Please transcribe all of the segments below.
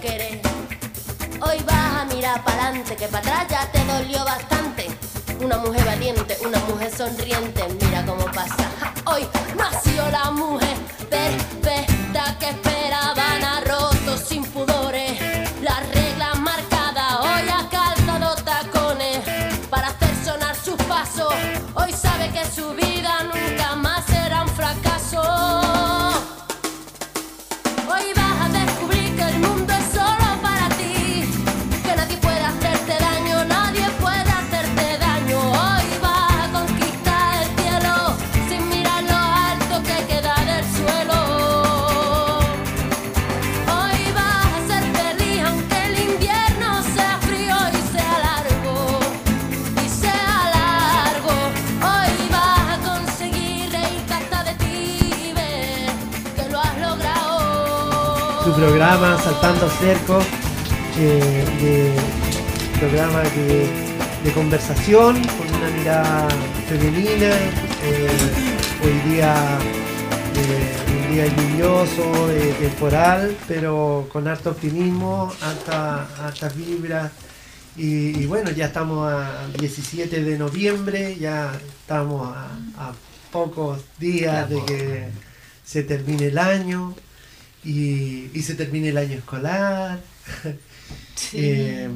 querer. Hoy vas a mirar para adelante, que para atrás ya te dolió bastante. Una mujer valiente, una mujer sonriente, mira cómo pasa. Hoy nació la mujer perfecta que esperaban a rotos sin pudores. Las reglas marcadas, hoy ha calzado tacones para hacer sonar sus pasos. Hoy sabe que su programa Saltando Cerco, eh, de programa de, de conversación con una mirada femenina. eh, hoy día eh, un día lluvioso, temporal, pero con harto optimismo, harta, hartas vibras. Y, y bueno, ya estamos a 17 de noviembre, ya estamos a, a pocos días de que se termine el año y, y se termine el año escolar. Eh,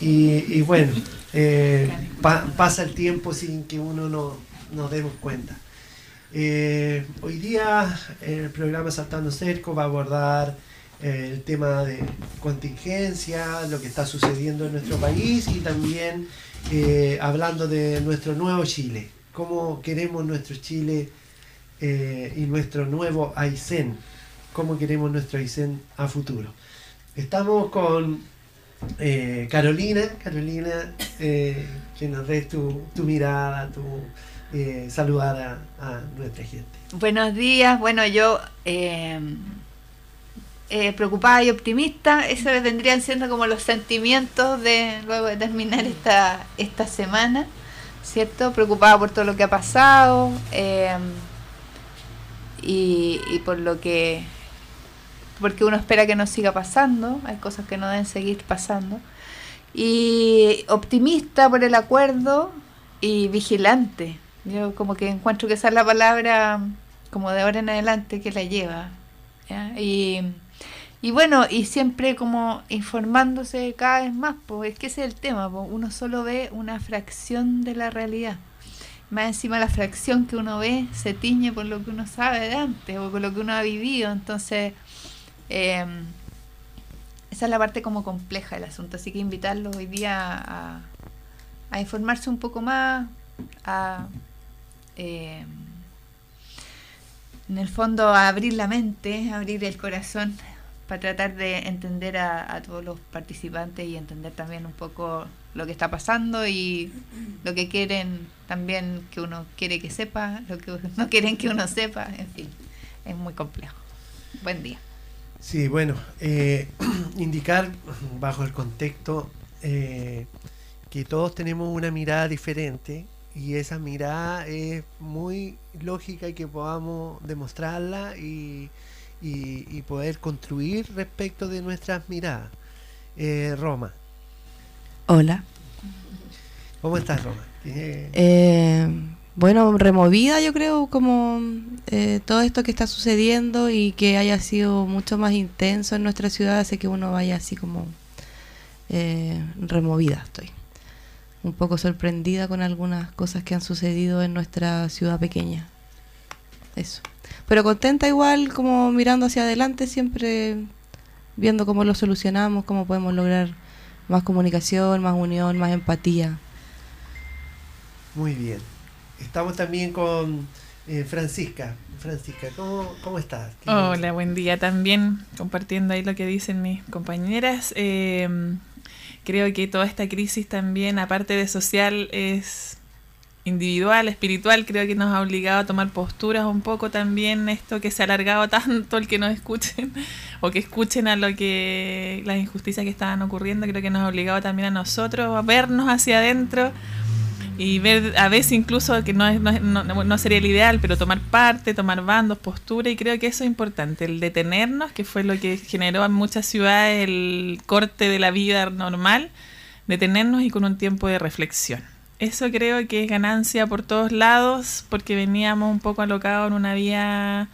y, y bueno, eh, pa- pasa el tiempo sin que uno no, nos demos cuenta. Eh, hoy día el programa Saltando Cerco va a abordar el tema de contingencia, lo que está sucediendo en nuestro país y también eh, hablando de nuestro nuevo Chile, cómo queremos nuestro Chile eh, y nuestro nuevo Aysén, cómo queremos nuestro Aysén a futuro. Estamos con eh, Carolina, Carolina, eh, que nos des tu, mirada, tu eh, saludar a, nuestra gente. Buenos días, bueno, yo eh, preocupada y optimista, eso vendrían siendo como los sentimientos de luego de terminar esta, esta semana, ¿cierto? Preocupada por todo lo que ha pasado y por lo que, porque uno espera que no siga pasando, hay cosas que no deben seguir pasando, y optimista por el acuerdo y vigilante. Yo como que encuentro que esa es la palabra como de ahora en adelante que la lleva. Y, y bueno, y siempre como informándose cada vez más, pues es que ese es el tema, po, uno solo ve una fracción de la realidad. Más encima la fracción que uno ve se tiñe por lo que uno sabe de antes o por lo que uno ha vivido. Entonces, eh, esa es la parte como compleja del asunto. Así que invitarlos hoy día a, a informarse un poco más, a eh, en el fondo a abrir la mente, a abrir el corazón para tratar de entender a, a todos los participantes y entender también un poco lo que está pasando y lo que quieren también que uno quiere que sepa, lo que no quieren que uno sepa, en fin, es muy complejo. Buen día. Sí, bueno, eh, indicar bajo el contexto eh, que todos tenemos una mirada diferente y esa mirada es muy lógica y que podamos demostrarla y, y- y poder construir respecto de nuestras miradas. Eh, Roma, Hola. ¿cómo estás Roma? Eh, Eh, bueno, removida yo creo como eh, todo esto que está sucediendo y que haya sido mucho más intenso en nuestra ciudad hace que uno vaya así como eh, removida estoy. Un poco sorprendida con algunas cosas que han sucedido en nuestra ciudad pequeña. Eso. Pero contenta igual como mirando hacia adelante siempre viendo cómo lo solucionamos, cómo podemos lograr más comunicación, más unión, más empatía. Muy bien. Estamos también con eh, Francisca. Francisca, ¿cómo, cómo estás? Hola, buen día también, compartiendo ahí lo que dicen mis compañeras. Eh, creo que toda esta crisis también, aparte de social, es individual, espiritual, creo que nos ha obligado a tomar posturas un poco también esto que se ha alargado tanto el que nos escuchen o que escuchen a lo que las injusticias que estaban ocurriendo, creo que nos ha obligado también a nosotros a vernos hacia adentro y ver a veces incluso que no, es, no, no, sería el ideal, pero tomar parte, tomar bandos, postura, y creo que eso es importante, el detenernos, que fue lo que generó en muchas ciudades el corte de la vida normal, detenernos y con un tiempo de reflexión. Eso creo que es ganancia por todos lados, porque veníamos un poco alocados en una vía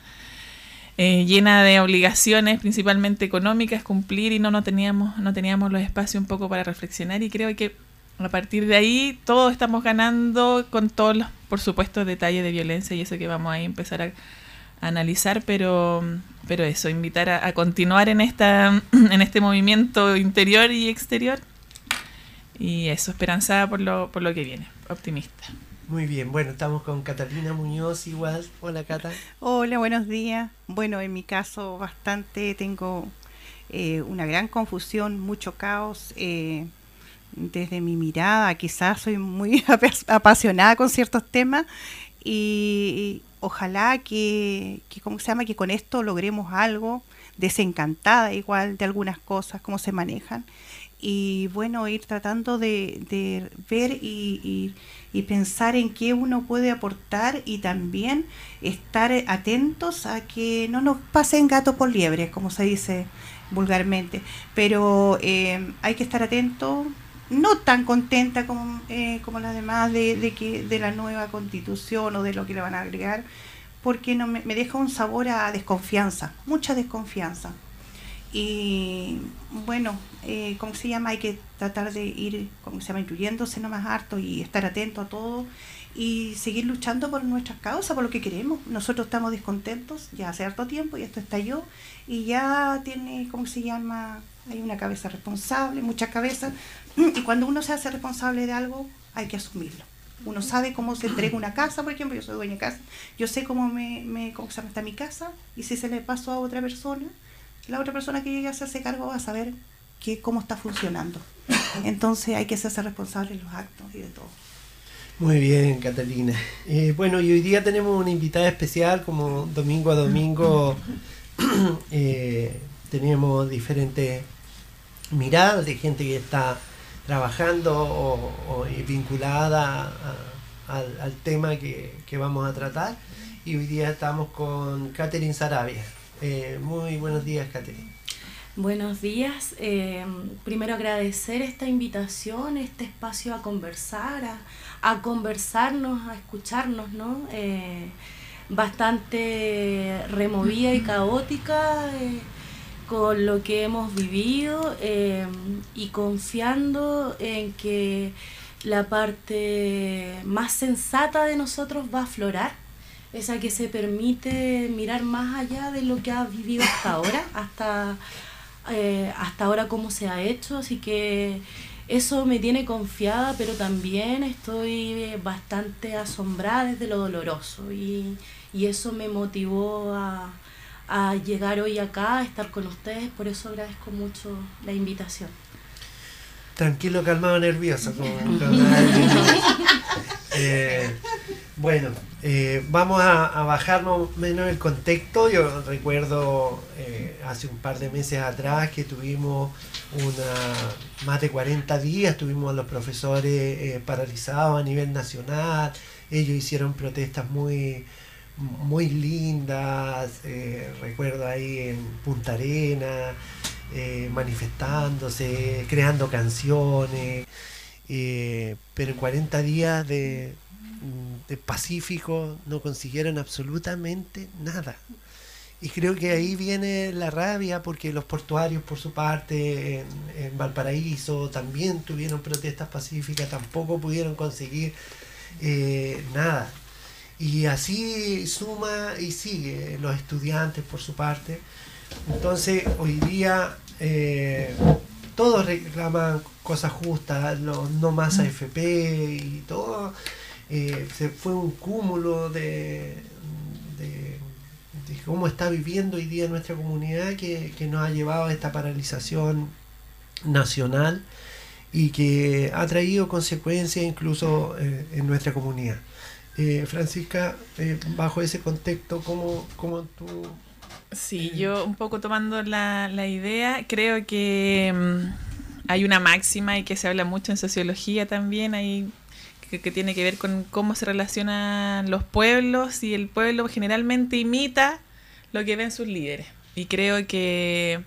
eh, llena de obligaciones, principalmente económicas, cumplir y no, no, teníamos, no teníamos los espacios un poco para reflexionar y creo que a partir de ahí todos estamos ganando con todos los, por supuesto, detalles de violencia y eso que vamos a empezar a, analizar, pero, pero eso, invitar a, continuar en, esta, en este movimiento interior y exterior y eso, esperanzada por lo, por lo que viene, optimista. Muy bien, bueno, estamos con Catalina Muñoz igual. Hola Cata. Hola, buenos días. Bueno, en mi caso bastante tengo eh, una gran confusión, mucho caos. Eh, desde mi mirada, quizás soy muy apasionada con ciertos temas y, ojalá que, ¿cómo se llama? Que con esto logremos algo, desencantada igual de algunas cosas, cómo se manejan y bueno, ir tratando de, ver y, y, pensar en qué uno puede aportar y también estar atentos a que no nos pasen gato por liebre, como se dice vulgarmente. Pero eh, hay que estar atento no tan contenta como, eh, como las demás de, de, que, de la nueva constitución o de lo que le van a agregar, porque no me, deja un sabor a desconfianza, mucha desconfianza. Y bueno, eh, ¿cómo se llama? Hay que tratar de ir, como se llama?, incluyéndose más harto y estar atento a todo y seguir luchando por nuestras causas, por lo que queremos. Nosotros estamos descontentos ya hace harto tiempo y esto estalló y ya tiene, ¿cómo se llama? Hay una cabeza responsable, muchas cabezas, y cuando uno se hace responsable de algo, hay que asumirlo. Uno sabe cómo se entrega una casa, por ejemplo, yo soy dueña de casa, yo sé cómo, me, me, cómo se está mi casa y si se le pasó a otra persona, la otra persona que llegue a hacerse cargo va a saber que, cómo está funcionando. Entonces hay que hacerse responsable de los actos y de todo. Muy bien, Catalina. Eh, bueno, y hoy día tenemos una invitada especial, como domingo a domingo eh, tenemos diferentes miradas de gente que está trabajando o, vinculada al, tema que, que, vamos a tratar. Y hoy día estamos con Catherine Sarabia. Eh, muy buenos días, Catherine. Buenos días. Eh, primero agradecer esta invitación, este espacio a conversar, a, conversarnos, a escucharnos, ¿no? Eh, bastante removida y caótica con lo que hemos vivido y confiando en que la parte más sensata de nosotros va a aflorar esa que se permite mirar más allá de lo que ha vivido hasta ahora, hasta, eh, hasta ahora cómo se ha hecho, así que eso me tiene confiada, pero también estoy bastante asombrada desde lo doloroso y, y eso me motivó a, a llegar hoy acá, a estar con ustedes, por eso agradezco mucho la invitación. Tranquilo, calmado, nervioso. Como, eh, bueno, eh, vamos a, bajarnos menos el contexto. Yo recuerdo eh, hace un par de meses atrás que tuvimos una más de 40 días, tuvimos a los profesores paralizados a nivel nacional. Ellos hicieron protestas muy muy lindas, recuerdo ahí en Punta Arena, eh, manifestándose, creando canciones, eh, pero en 40 días de, de pacífico no consiguieron absolutamente nada. Y creo que ahí viene la rabia porque los portuarios, por su parte, en, Valparaíso también tuvieron protestas pacíficas, tampoco pudieron conseguir eh, nada. Y así suma y sigue los estudiantes, por su parte. Entonces, hoy día eh, todos reclaman cosas justas, no más AFP y todo. Eh, se fue un cúmulo de, de, cómo está viviendo hoy día nuestra comunidad que, nos ha llevado a esta paralización nacional y que ha traído consecuencias incluso eh, en nuestra comunidad. Eh, Francisca, bajo ese contexto, ¿cómo, cómo tú Sí, yo un poco tomando la, la idea, creo que mm, hay una máxima y que se habla mucho en sociología también, hay, que, tiene que ver con cómo se relacionan los pueblos y el pueblo generalmente imita lo que ven sus líderes. Y creo que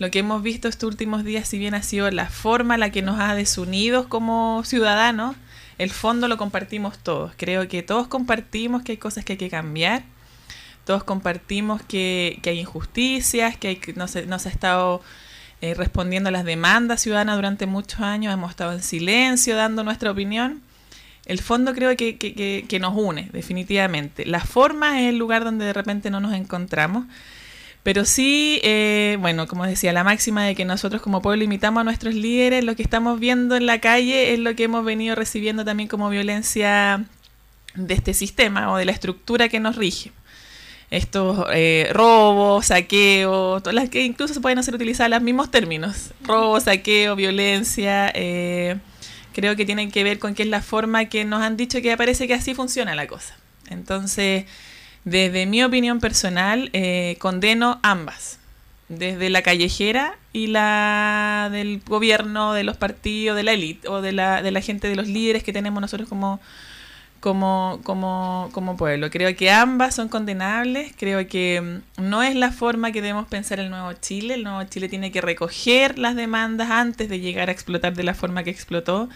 lo que hemos visto estos últimos días, si bien ha sido la forma la que nos ha desunido como ciudadanos, el fondo lo compartimos todos. Creo que todos compartimos que hay cosas que hay que cambiar todos compartimos que, hay injusticias, que, no, se, no se ha estado eh, respondiendo a las demandas ciudadanas durante muchos años, hemos estado en silencio dando nuestra opinión. El fondo creo que, que, nos une, definitivamente. La forma es el lugar donde de repente no nos encontramos. Pero sí, eh, bueno, como decía, la máxima de que nosotros como pueblo imitamos a nuestros líderes, lo que estamos viendo en la calle es lo que hemos venido recibiendo también como violencia de este sistema o de la estructura que nos rige estos eh, robos, saqueos, todas las que incluso se pueden hacer utilizar los mismos términos, robo, saqueo, violencia, eh, creo que tienen que ver con que es la forma que nos han dicho que parece que así funciona la cosa. Entonces, desde mi opinión personal, eh, condeno ambas, desde la callejera y la del gobierno, de los partidos, de la élite o de la, de la gente, de los líderes que tenemos nosotros como como, como, como pueblo. Creo que ambas son condenables, creo que mm, no es la forma que debemos pensar el nuevo Chile. El nuevo Chile tiene que recoger las demandas antes de llegar a explotar de la forma que explotó.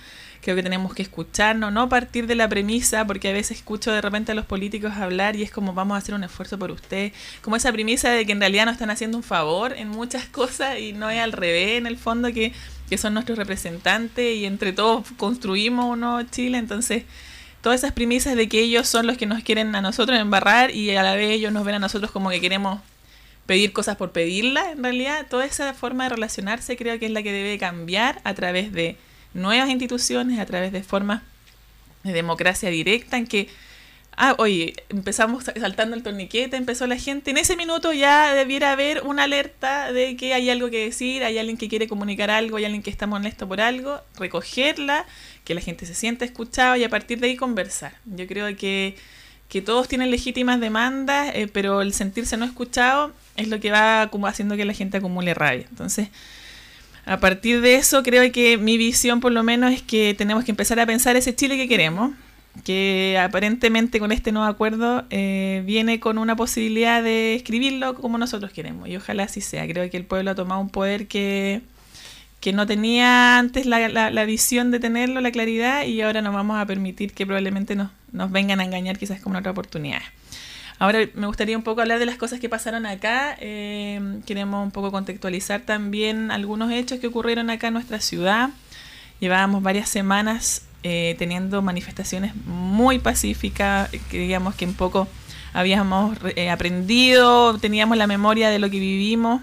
Creo que tenemos que escucharnos, no partir de la premisa, porque a veces escucho de repente a los políticos hablar y es como vamos a hacer un esfuerzo por usted, como esa premisa de que en realidad nos están haciendo un favor en muchas cosas y no es al revés en el fondo que, que son nuestros representantes y entre todos construimos un nuevo Chile. Entonces, todas esas premisas de que ellos son los que nos quieren a nosotros embarrar y a la vez ellos nos ven a nosotros como que queremos pedir cosas por pedirlas, en realidad toda esa forma de relacionarse creo que es la que debe cambiar a través de nuevas instituciones, a través de formas de democracia directa en que ah, oye, empezamos saltando el torniquete, empezó la gente, en ese minuto ya debiera haber una alerta de que hay algo que decir, hay alguien que quiere comunicar algo, hay alguien que está molesto por algo, recogerla que la gente se sienta escuchada y a partir de ahí conversar. Yo creo que, que todos tienen legítimas demandas, eh, pero el sentirse no escuchado es lo que va como haciendo que la gente acumule rabia. Entonces, a partir de eso, creo que mi visión por lo menos es que tenemos que empezar a pensar ese Chile que queremos, que aparentemente con este nuevo acuerdo eh, viene con una posibilidad de escribirlo como nosotros queremos. Y ojalá así sea. Creo que el pueblo ha tomado un poder que que no tenía antes la, la, visión de tenerlo, la claridad, y ahora nos vamos a permitir que probablemente nos, nos vengan a engañar quizás como otra oportunidad. Ahora me gustaría un poco hablar de las cosas que pasaron acá. Eh, queremos un poco contextualizar también algunos hechos que ocurrieron acá en nuestra ciudad. Llevábamos varias semanas eh, teniendo manifestaciones muy pacíficas, que digamos que un poco habíamos eh, aprendido, teníamos la memoria de lo que vivimos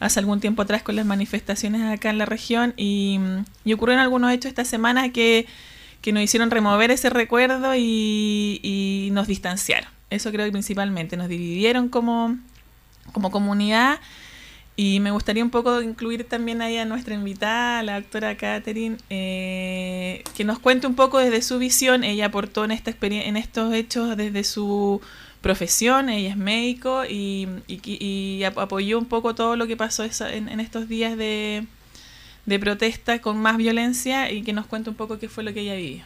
hace algún tiempo atrás con las manifestaciones acá en la región y, y ocurrieron algunos hechos esta semana que, nos hicieron remover ese recuerdo y, nos distanciaron. Eso creo que principalmente nos dividieron como, como comunidad y me gustaría un poco incluir también ahí a nuestra invitada, la doctora Catherine, eh, que nos cuente un poco desde su visión. Ella aportó en, esta en estos hechos desde su profesión, ella es médico y, apoyó un poco todo lo que pasó en, estos días de, de, protesta con más violencia y que nos cuente un poco qué fue lo que ella vivió.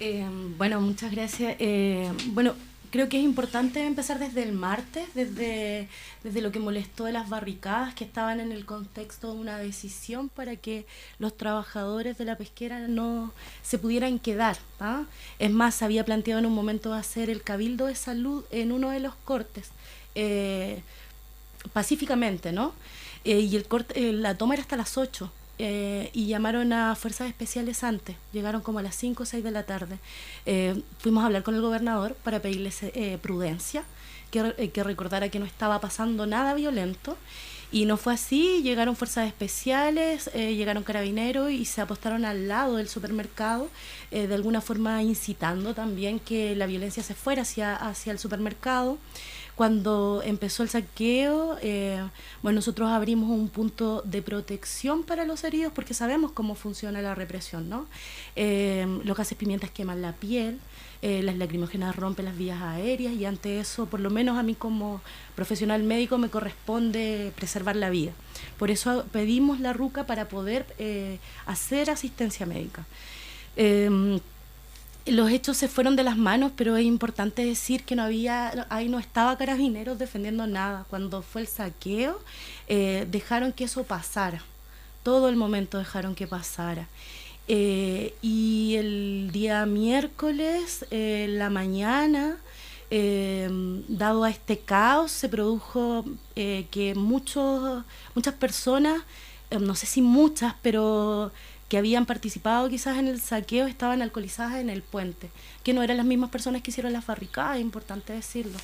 Eh, bueno, muchas gracias. Eh, bueno, creo que es importante empezar desde el martes, desde, desde lo que molestó de las barricadas que estaban en el contexto de una decisión para que los trabajadores de la pesquera no se pudieran quedar. ¿ah? Es más, se había planteado en un momento hacer el cabildo de salud en uno de los cortes, eh, pacíficamente, ¿no? Eh, y el corte, eh, la toma era hasta las 8 eh, y llamaron a fuerzas especiales antes, llegaron como a las 5 o 6 de la tarde. Eh, fuimos a hablar con el gobernador para pedirles eh, prudencia, que, que recordara que no estaba pasando nada violento. Y no fue así, llegaron fuerzas especiales, llegaron carabineros y se apostaron al lado del supermercado, de alguna forma incitando también que la violencia se fuera hacia, hacia el supermercado. Cuando empezó el saqueo, eh, bueno, nosotros abrimos un punto de protección para los heridos porque sabemos cómo funciona la represión, ¿no? Eh, los gases pimientas queman la piel, eh, las lacrimógenas rompen las vías aéreas y ante eso, por lo menos a mí como profesional médico, me corresponde preservar la vida. Por eso pedimos la RUCA para poder hacer asistencia médica los hechos se fueron de las manos, pero es importante decir que no había, ahí no estaba carabineros defendiendo nada. Cuando fue el saqueo, eh, dejaron que eso pasara. Todo el momento dejaron que pasara. Eh, y el día miércoles, eh, la mañana, dado a este caos, se produjo que muchos, muchas personas, no sé si muchas, pero que habían participado quizás en el saqueo estaban alcoholizadas en el puente, que no eran las mismas personas que hicieron las barricadas, es importante decirlo.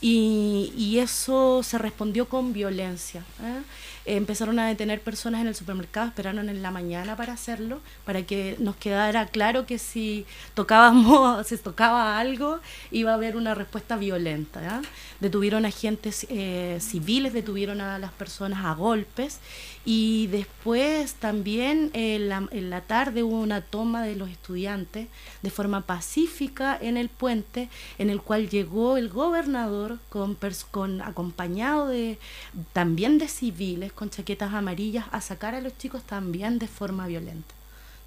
Y, y, eso se respondió con violencia. ¿eh? Empezaron a detener personas en el supermercado, esperaron en la mañana para hacerlo, para que nos quedara claro que si tocábamos, se tocaba algo, iba a haber una respuesta violenta. Detuvieron agentes eh, civiles, detuvieron a las personas a golpes y después también en la, en la tarde hubo una toma de los estudiantes de forma pacífica en el puente, en el cual llegó el gobernador acompañado de también de civiles con chaquetas amarillas a sacar a los chicos también de forma violenta.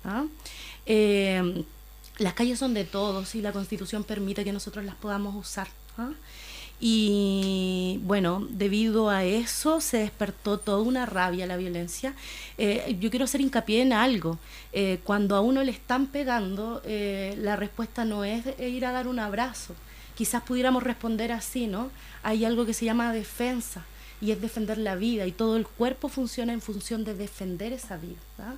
¿ah? Eh, las calles son de todos y la constitución permite que nosotros las podamos usar. ¿ah? Y bueno, debido a eso se despertó toda una rabia, la violencia. Eh, yo quiero hacer hincapié en algo. Eh, cuando a uno le están pegando, la respuesta no es ir a dar un abrazo. Quizás pudiéramos responder así, ¿no? Hay algo que se llama defensa y es defender la vida y todo el cuerpo funciona en función de defender esa vida.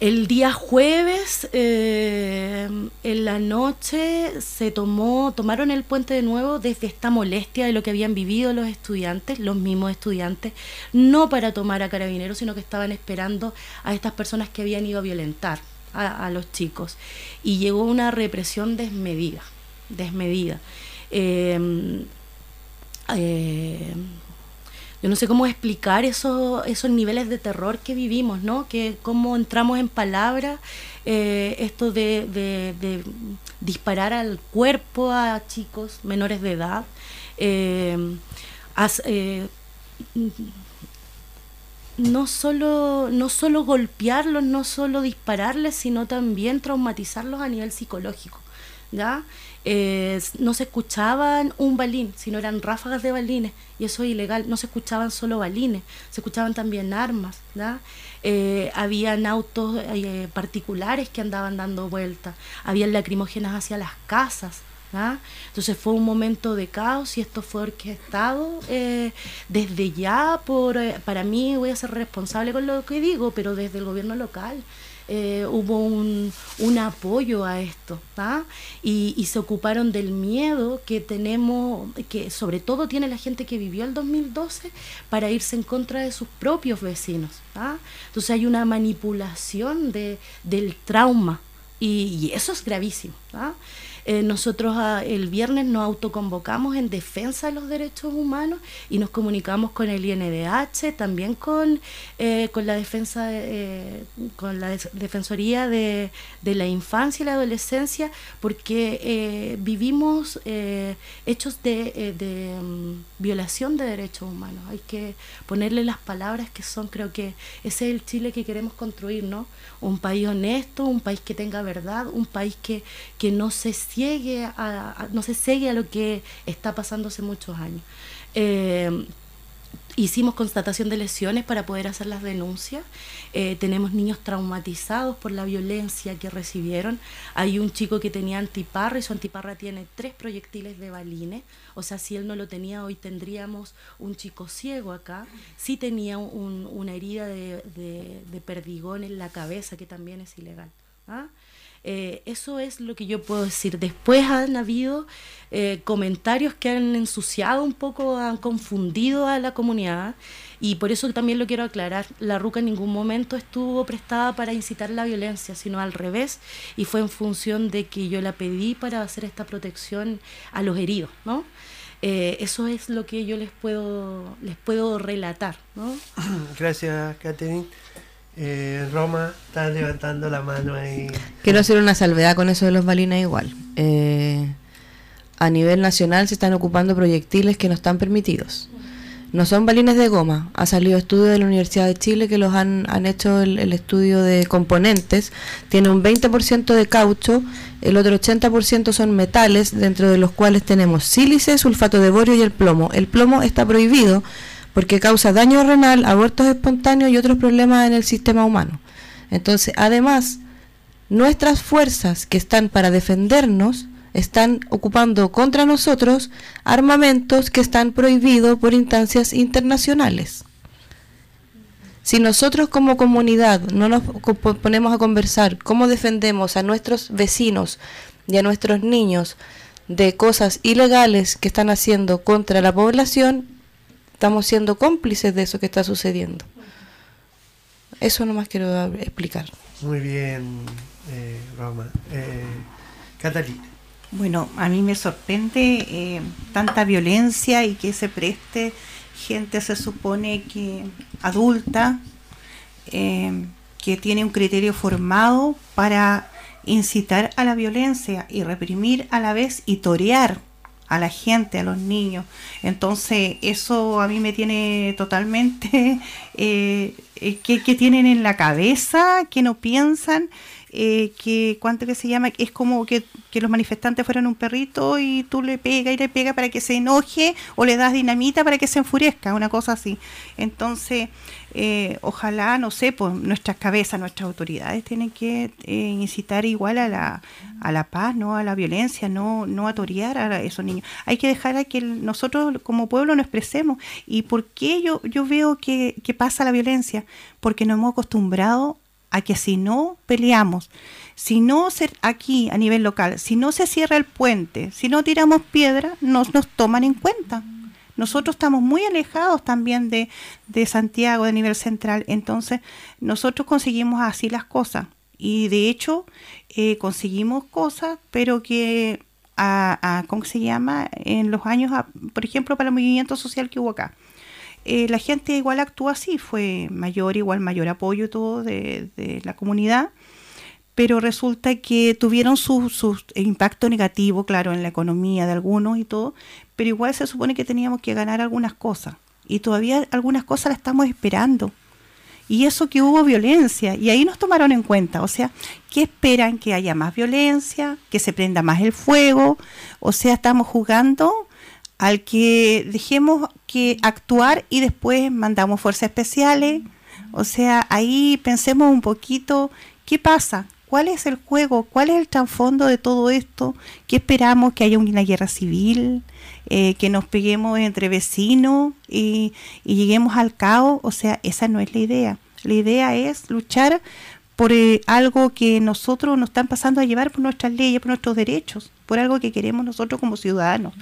El día jueves, eh, en la noche, se tomó, tomaron el puente de nuevo desde esta molestia de lo que habían vivido los estudiantes, los mismos estudiantes, no para tomar a carabineros, sino que estaban esperando a estas personas que habían ido a violentar a, los chicos. Y llegó una represión desmedida, desmedida. eh, eh yo no sé cómo explicar esos, esos niveles de terror que vivimos, ¿no? Que cómo entramos en palabras, eh, esto de, disparar al cuerpo a chicos menores de edad, eh, no solo, no solo golpearlos, no solo dispararles, sino también traumatizarlos a nivel psicológico. ¿ya? Eh, no se escuchaban un balín, sino eran ráfagas de balines, y eso es ilegal, no se escuchaban solo balines, se escuchaban también armas, eh, habían autos eh, particulares que andaban dando vueltas, habían lacrimógenas hacia las casas, entonces fue un momento de caos y esto fue orquestado desde ya por, para mí voy a ser responsable con lo que digo, pero desde el gobierno local. Eh, hubo un, un, apoyo a esto y, se ocuparon del miedo que tenemos, que sobre todo tiene la gente que vivió el 2012 para irse en contra de sus propios vecinos. Entonces hay una manipulación de, del trauma y, eso es gravísimo. Eh, nosotros ah, el viernes nos autoconvocamos en defensa de los derechos humanos y nos comunicamos con el INDH, también con, eh, con la defensa eh, con la Defensoría de, de, la Infancia y la Adolescencia, porque vivimos hechos de, de mm, violación de derechos humanos. Hay que ponerle las palabras que son, creo que ese es el Chile que queremos construir, ¿no? Un país honesto, un país que tenga verdad, un país que, que no se ciegue a, no se ciegue a lo que está pasando hace muchos años. Eh, hicimos constatación de lesiones para poder hacer las denuncias. Eh, tenemos niños traumatizados por la violencia que recibieron. Hay un chico que tenía antiparra y su antiparra tiene tres proyectiles de balines. O sea, si él no lo tenía, hoy tendríamos un chico ciego acá. Sí tenía una herida de, de, perdigón en la cabeza, que también es ilegal. ¿ah? Eh, eso es lo que yo puedo decir. Después han habido eh, comentarios que han ensuciado un poco, han confundido a la comunidad y por eso también lo quiero aclarar. La RUCA en ningún momento estuvo prestada para incitar la violencia, sino al revés y fue en función de que yo la pedí para hacer esta protección a los heridos, ¿no? Eh, eso es lo que yo les puedo les puedo relatar, ¿no? Gracias, Catherine. Eh, Roma está levantando la mano ahí. Quiero hacer una salvedad con eso de los balines igual. Eh, a nivel nacional se están ocupando proyectiles que no están permitidos. No son balines de goma. Ha salido estudio de la Universidad de Chile que los han, han hecho el, el, estudio de componentes. Tiene un 20% de caucho, el otro 80% son metales, dentro de los cuales tenemos sílice, sulfato de borio y el plomo. El plomo está prohibido porque causa daño renal, abortos espontáneos y otros problemas en el sistema humano. Entonces, además, nuestras fuerzas que están para defendernos están ocupando contra nosotros armamentos que están prohibidos por instancias internacionales. Si nosotros como comunidad no nos ponemos a conversar cómo defendemos a nuestros vecinos y a nuestros niños de cosas ilegales que están haciendo contra la población, estamos siendo cómplices de eso que está sucediendo. Eso nomás quiero explicar. Muy bien, eh, Roma. Eh, Catalina. Bueno, a mí me sorprende eh, tanta violencia y que se preste gente, se supone que adulta, eh, que tiene un criterio formado para incitar a la violencia y reprimir a la vez y torear a la gente, a los niños. Entonces, eso a mí me tiene totalmente... Eh, eh que, tienen en la cabeza? que no piensan? Eh, que cuánto que se llama es como que, que, los manifestantes fueran un perrito y tú le pegas y le pegas para que se enoje o le das dinamita para que se enfurezca, una cosa así. Entonces, eh, ojalá, no sé, pues nuestras cabezas, nuestras autoridades tienen que eh, incitar igual a la, a la paz, no a la violencia, no, no a torear a esos niños. Hay que dejar a que nosotros como pueblo nos expresemos. ¿Y por qué yo, yo veo que, que pasa la violencia? Porque nos hemos acostumbrado a que si no peleamos, si no se, aquí a nivel local, si no se cierra el puente, si no tiramos piedra, nos, nos toman en cuenta. Nosotros estamos muy alejados también de, de Santiago, de nivel central, entonces nosotros conseguimos así las cosas. Y de hecho eh, conseguimos cosas, pero que, a, ¿cómo se llama? En los años, por ejemplo, para el movimiento social que hubo acá eh, la gente igual actuó así, fue mayor, igual mayor apoyo todo de, la comunidad, pero resulta que tuvieron su, su, impacto negativo, claro, en la economía de algunos y todo, pero igual se supone que teníamos que ganar algunas cosas, y todavía algunas cosas las estamos esperando. Y eso que hubo violencia, y ahí nos tomaron en cuenta, o sea, ¿qué esperan? Que haya más violencia, que se prenda más el fuego, o sea, estamos jugando al que dejemos que actuar y después mandamos fuerzas especiales. O sea, ahí pensemos un poquito qué pasa, cuál es el juego, cuál es el trasfondo de todo esto, qué esperamos que haya una guerra civil, eh, que nos peguemos entre vecinos y, lleguemos al caos. O sea, esa no es la idea. La idea es luchar por eh, algo que nosotros nos están pasando a llevar por nuestras leyes, por nuestros derechos, por algo que queremos nosotros como ciudadanos.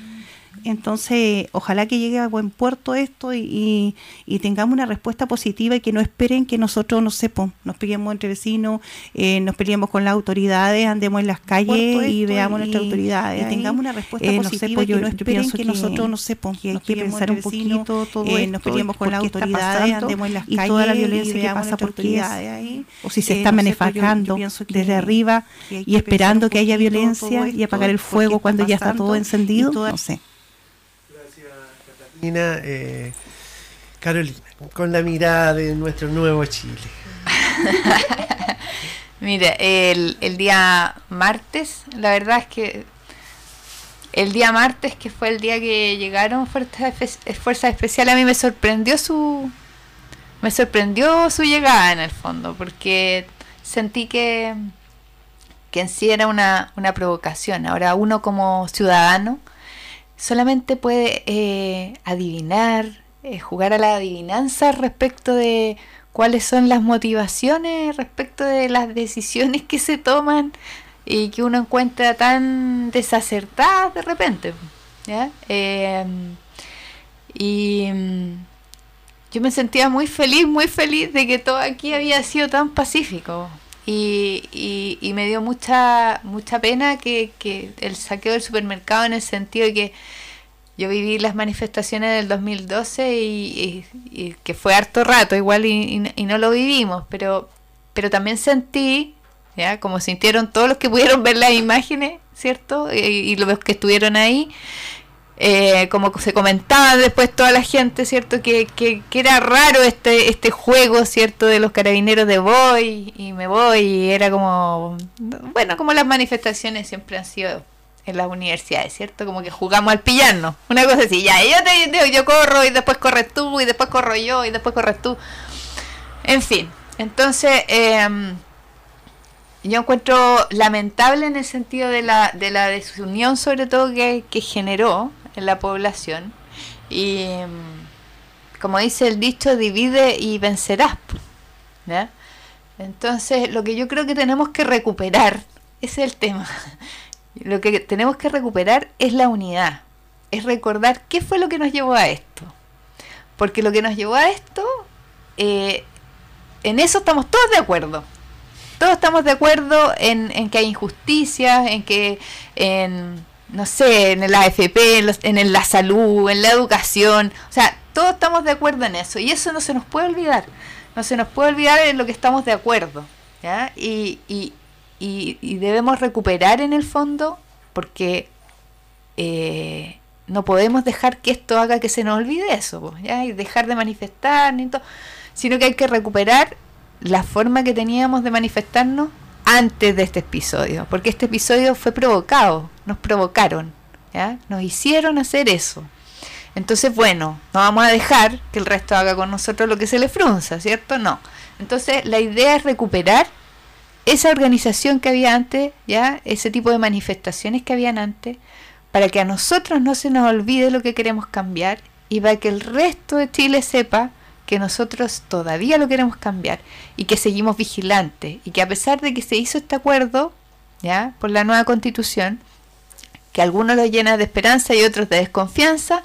Entonces, ojalá que llegue a buen puerto esto y, tengamos una respuesta positiva y que no esperen que nosotros, no sepamos, nos peguemos entre vecinos, eh, nos peleemos con las autoridades, andemos en las calles y veamos nuestras autoridades. Y tengamos una respuesta eh, positiva y que no esperen que, nosotros, no sepamos, que hay que pensar un poquito todo eh, nos peleemos con las autoridades, andemos en las calles y toda la violencia que pasa por ahí, o si se está manejando desde arriba y esperando que haya violencia y apagar el fuego cuando ya está todo encendido, no sé. Eh, Carolina, con la mirada de nuestro nuevo Chile. Mira, el, el día martes, la verdad es que el día martes, que fue el día que llegaron fuerzas, espe- fuerzas especiales, a mí me sorprendió su me sorprendió su llegada en el fondo, porque sentí que, que en sí era una, una provocación. Ahora uno como ciudadano solamente puede eh, adivinar, eh, jugar a la adivinanza respecto de cuáles son las motivaciones, respecto de las decisiones que se toman y que uno encuentra tan desacertadas de repente. Eh, y mm, yo me sentía muy feliz, muy feliz de que todo aquí había sido tan pacífico. Y, y, y me dio mucha mucha pena que, que el saqueo del supermercado en el sentido de que yo viví las manifestaciones del 2012 y, y- y que fue harto rato igual y, y- no lo vivimos, pero, pero también sentí, ¿ya? como sintieron todos los que pudieron ver las imágenes, ¿cierto? Y los que estuvieron ahí, eh, como se comentaba después toda la gente, ¿cierto? Que, que, era raro este, este juego, ¿cierto? De los carabineros de voy y me voy, y era como, bueno, como las manifestaciones siempre han sido en las universidades, ¿cierto? Como que jugamos al pillarnos, una cosa así, ya, yo, te, yo, corro y después corres tú y después corro yo y después corres tú. En fin, entonces em, yo encuentro lamentable en el sentido de la, de la desunión sobre todo que, que generó en la población y em, como dice el dicho, divide y vencerás. Entonces lo que yo creo que tenemos que recuperar, ese es el tema, lo que tenemos que recuperar es la unidad, es recordar qué fue lo que nos llevó a esto. Porque lo que nos llevó a esto, eh, en eso estamos todos de acuerdo. Todos estamos de acuerdo en, en que hay injusticias, en que, en, no sé, en el AFP, en, los- en la salud, en la educación. O sea, todos estamos de acuerdo en eso. Y eso no se nos puede olvidar. No se nos puede olvidar en lo que estamos de acuerdo. ¿ya? Y, y, y, y debemos recuperar en el fondo porque eh, no podemos dejar que esto haga que se nos olvide eso, ¿ya? y dejar de manifestar, ni sino que hay que recuperar la forma que teníamos de manifestarnos antes de este episodio, porque este episodio fue provocado, nos provocaron, ¿ya? nos hicieron hacer eso. Entonces, bueno, no vamos a dejar que el resto haga con nosotros lo que se le frunza, ¿cierto? No. Entonces, la idea es recuperar esa organización que había antes, ya, ese tipo de manifestaciones que habían antes, para que a nosotros no se nos olvide lo que queremos cambiar y para que el resto de Chile sepa que nosotros todavía lo queremos cambiar y que seguimos vigilantes y que a pesar de que se hizo este acuerdo, ya, por la nueva constitución, que algunos lo llena de esperanza y otros de desconfianza,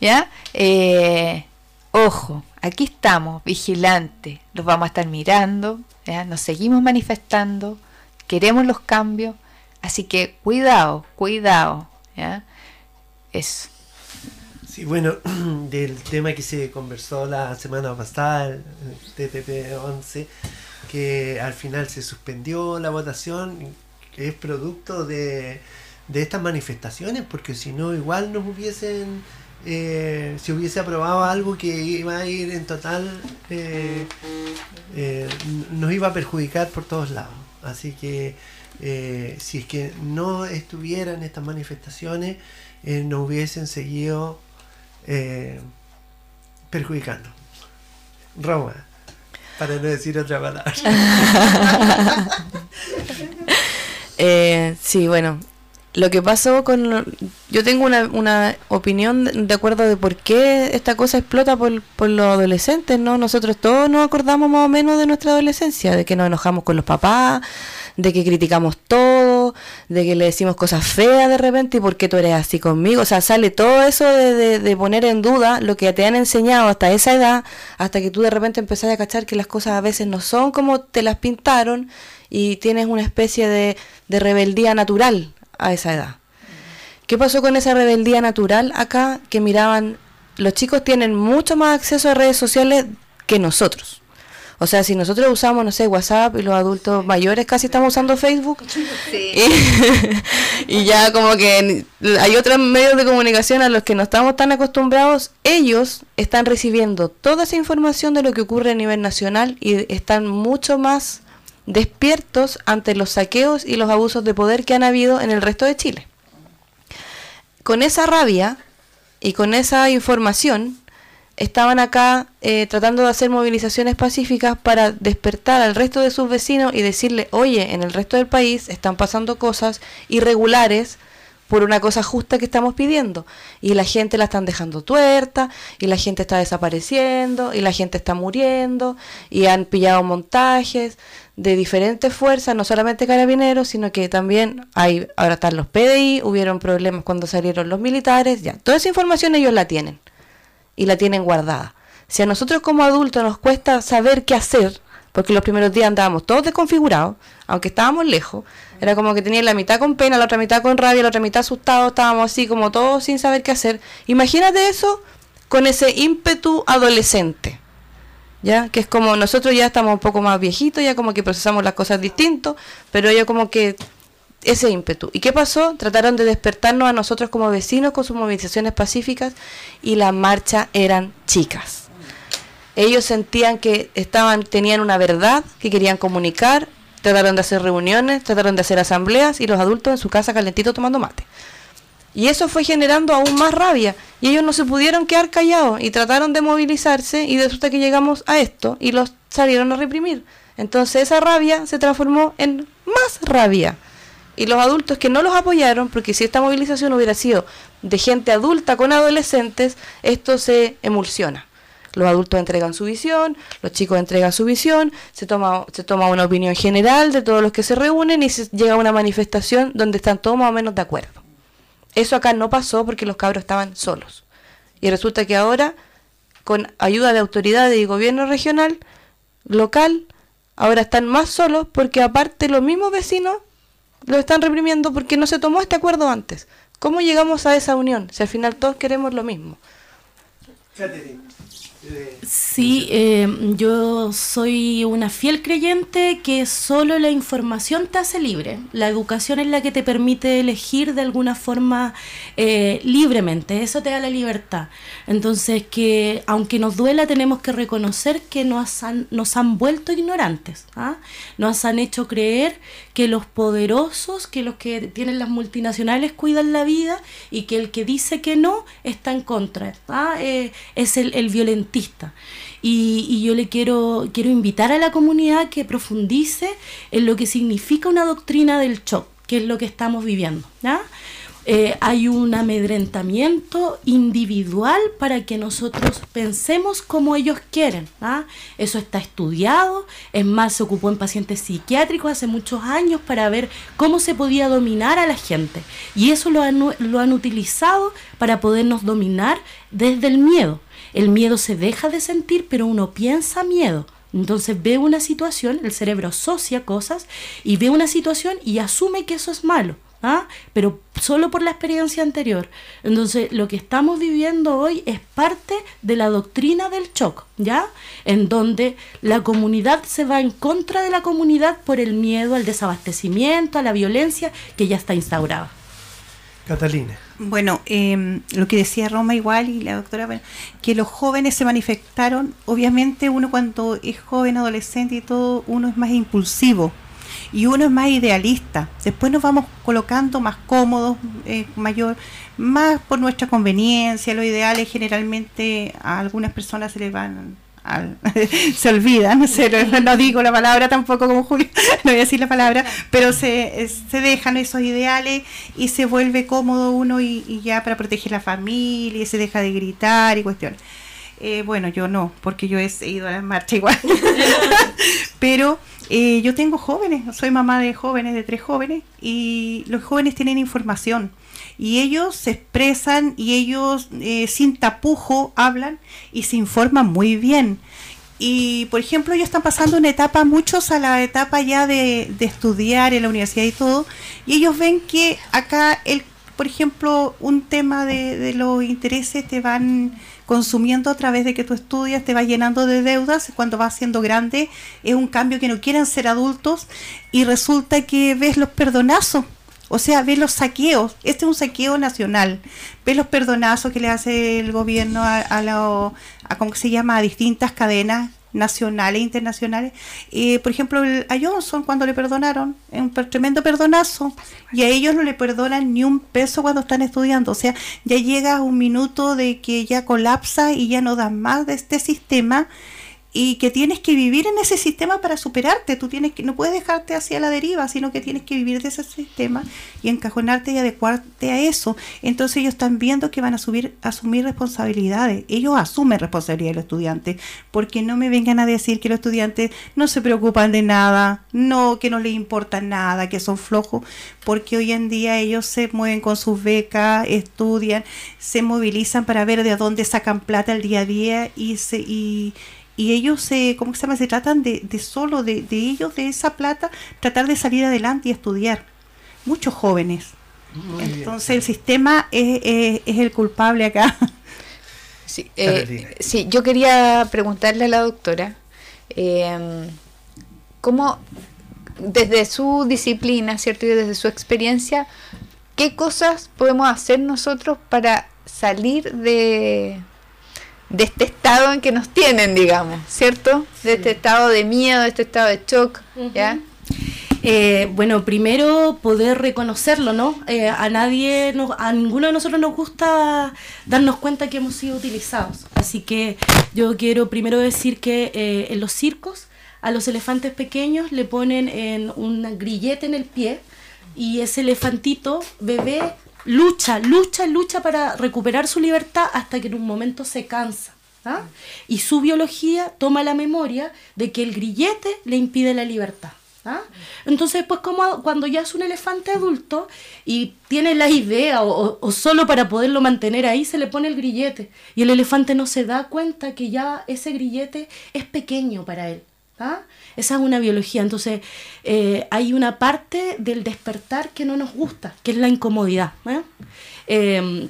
ya, eh, ojo, aquí estamos, vigilantes, los vamos a estar mirando, ¿ya? nos seguimos manifestando, queremos los cambios, así que cuidado, cuidado, ¿ya? Eso. Sí, bueno, del tema que se conversó la semana pasada, el TPP-11, que al final se suspendió la votación, es producto de, de estas manifestaciones, porque si no, igual nos hubiesen, eh, si hubiese aprobado algo que iba a ir en total, eh, eh, nos iba a perjudicar por todos lados. Así que eh, si es que no estuvieran estas manifestaciones, eh, nos hubiesen seguido eh, perjudicando. Roma, para no decir otra palabra. Eh, sí, bueno, lo que pasó con... yo tengo una, una opinión de acuerdo de por qué esta cosa explota por, por los adolescentes, ¿no? Nosotros todos nos acordamos más o menos de nuestra adolescencia, de que nos enojamos con los papás, de que criticamos todo, de que le decimos cosas feas de repente y por qué tú eres así conmigo. O sea, sale todo eso de, de- poner en duda lo que te han enseñado hasta esa edad, hasta que tú de repente empezás a cachar que las cosas a veces no son como te las pintaron y tienes una especie de, de rebeldía natural a esa edad. ¿Qué pasó con esa rebeldía natural acá? Que miraban, los chicos tienen mucho más acceso a redes sociales que nosotros. O sea, si nosotros usamos, no sé, WhatsApp y los adultos mayores casi estamos usando Facebook, y, y ya como que hay otros medios de comunicación a los que no estamos tan acostumbrados, ellos están recibiendo toda esa información de lo que ocurre a nivel nacional y están mucho más despiertos ante los saqueos y los abusos de poder que han habido en el resto de Chile. Con esa rabia y con esa información, estaban acá eh, tratando de hacer movilizaciones pacíficas para despertar al resto de sus vecinos y decirle, oye, en el resto del país están pasando cosas irregulares por una cosa justa que estamos pidiendo. Y la gente la están dejando tuerta, y la gente está desapareciendo, y la gente está muriendo, y han pillado montajes de diferentes fuerzas, no solamente carabineros, sino que también hay, ahora están los PDI, hubieron problemas cuando salieron los militares, ya, toda esa información ellos la tienen y la tienen guardada. Si a nosotros como adultos nos cuesta saber qué hacer, porque los primeros días andábamos todos desconfigurados, aunque estábamos lejos, era como que tenía la mitad con pena, la otra mitad con rabia, la otra mitad asustado, estábamos así como todos sin saber qué hacer. Imagínate eso con ese ímpetu adolescente. ¿Ya? Que es como nosotros ya estamos un poco más viejitos, ya como que procesamos las cosas distintos, pero yo como que ese ímpetu. ¿Y qué pasó? Trataron de despertarnos a nosotros como vecinos con sus movilizaciones pacíficas y la marcha eran chicas. Ellos sentían que estaban tenían una verdad que querían comunicar, trataron de hacer reuniones, trataron de hacer asambleas y los adultos en su casa calentito tomando mate. Y eso fue generando aún más rabia. Y ellos no se pudieron quedar callados y trataron de movilizarse y resulta que llegamos a esto y los salieron a reprimir. Entonces esa rabia se transformó en más rabia. Y los adultos que no los apoyaron, porque si esta movilización hubiera sido de gente adulta con adolescentes, esto se emulsiona. Los adultos entregan su visión, los chicos entregan su visión, se toma, se toma una opinión general de todos los que se reúnen y se llega a una manifestación donde están todos más o menos de acuerdo. Eso acá no pasó porque los cabros estaban solos. Y resulta que ahora, con ayuda de autoridades y gobierno regional, local, ahora están más solos porque aparte los mismos vecinos lo están reprimiendo porque no se tomó este acuerdo antes. ¿Cómo llegamos a esa unión si al final todos queremos lo mismo? Sí, eh, yo soy una fiel creyente que solo la información te hace libre. La educación es la que te permite elegir de alguna forma eh, libremente. Eso te da la libertad. Entonces, que aunque nos duela, tenemos que reconocer que nos han, nos han vuelto ignorantes. ¿ah? Nos han hecho creer que los poderosos, que los que tienen las multinacionales cuidan la vida y que el que dice que no está en contra. ¿ah? Es el, el violentista. Y, y, yo le quiero, quiero invitar a la comunidad que profundice en lo que significa una doctrina del shock, que es lo que estamos viviendo. Eh, hay un amedrentamiento individual para que nosotros pensemos como ellos quieren. ¿ah? Eso está estudiado, es más, se ocupó en pacientes psiquiátricos hace muchos años para ver cómo se podía dominar a la gente. Y eso lo han, lo han utilizado para podernos dominar desde el miedo. El miedo se deja de sentir, pero uno piensa miedo. Entonces ve una situación, el cerebro asocia cosas y ve una situación y asume que eso es malo. ¿Ah? pero solo por la experiencia anterior. Entonces, lo que estamos viviendo hoy es parte de la doctrina del shock, ¿ya? En donde la comunidad se va en contra de la comunidad por el miedo al desabastecimiento, a la violencia que ya está instaurada. Catalina. Bueno, eh, lo que decía Roma igual y la doctora, bueno, que los jóvenes se manifestaron, obviamente uno cuando es joven, adolescente y todo, uno es más impulsivo y uno es más idealista. Después nos vamos colocando más cómodos, eh, mayor, más por nuestra conveniencia. Los ideales generalmente a algunas personas se les van al, se olvidan, no, sé, no, digo la palabra tampoco como Julio, no voy a decir la palabra, pero se, se dejan esos ideales y se vuelve cómodo uno y, y ya para proteger la familia se deja de gritar y cuestiones. Eh, bueno, yo no, porque yo he ido a la marcha igual. Pero eh, yo tengo jóvenes, soy mamá de jóvenes, de tres jóvenes, y los jóvenes tienen información. Y ellos se expresan y ellos eh, sin tapujo hablan y se informan muy bien. Y, por ejemplo, ellos están pasando una etapa, muchos a la etapa ya de, de estudiar en la universidad y todo, y ellos ven que acá, el, por ejemplo, un tema de, de los intereses te van consumiendo a través de que tú estudias, te va llenando de deudas, cuando vas siendo grande es un cambio que no quieren ser adultos y resulta que ves los perdonazos. O sea, ves los saqueos. Este es un saqueo nacional. Ves los perdonazos que le hace el gobierno a, a, lo, a ¿cómo se llama? A distintas cadenas nacionales e internacionales. Eh, por ejemplo, a Johnson cuando le perdonaron, un tremendo perdonazo, y a ellos no le perdonan ni un peso cuando están estudiando. O sea, ya llega un minuto de que ya colapsa y ya no das más de este sistema y que tienes que vivir en ese sistema para superarte. Tú tienes que no puedes dejarte hacia la deriva, sino que tienes que vivir de ese sistema y encajonarte y adecuarte a eso. Entonces ellos están viendo que van a subir, asumir responsabilidades. Ellos asumen responsabilidad de los estudiantes, porque no me vengan a decir que los estudiantes no se preocupan de nada, no que no les importa nada, que son flojos, porque hoy en día ellos se mueven con sus becas, estudian, se movilizan para ver de dónde sacan plata el día a día y se y y ellos se, ¿cómo se llama? Se tratan de, de solo, de, de ellos, de esa plata, tratar de salir adelante y estudiar. Muchos jóvenes. Entonces el sistema es, es, es el culpable acá. Sí, eh, sí, yo quería preguntarle a la doctora, eh, ¿cómo, desde su disciplina, ¿cierto? Y desde su experiencia, ¿qué cosas podemos hacer nosotros para salir de, de este estado en que nos tienen, digamos, ¿cierto? De este estado de miedo, de este estado de shock, ¿ya? Eh, bueno, primero poder reconocerlo, ¿no? Eh, a nadie, nos, a ninguno de nosotros nos gusta darnos cuenta que hemos sido utilizados. Así que yo quiero primero decir que eh, en los circos a los elefantes pequeños le ponen en un grillete en el pie y ese elefantito bebé lucha, lucha, lucha para recuperar su libertad hasta que en un momento se cansa. ¿ah? Y su biología toma la memoria de que el grillete le impide la libertad. ¿ah? Entonces, pues como cuando ya es un elefante adulto y tiene la idea o, o- solo para poderlo mantener ahí se le pone el grillete y el elefante no se da cuenta que ya ese grillete es pequeño para él. ¿Ah? Esa es una biología. Entonces, eh, hay una parte del despertar que no nos gusta, que es la incomodidad. ¿eh? Em,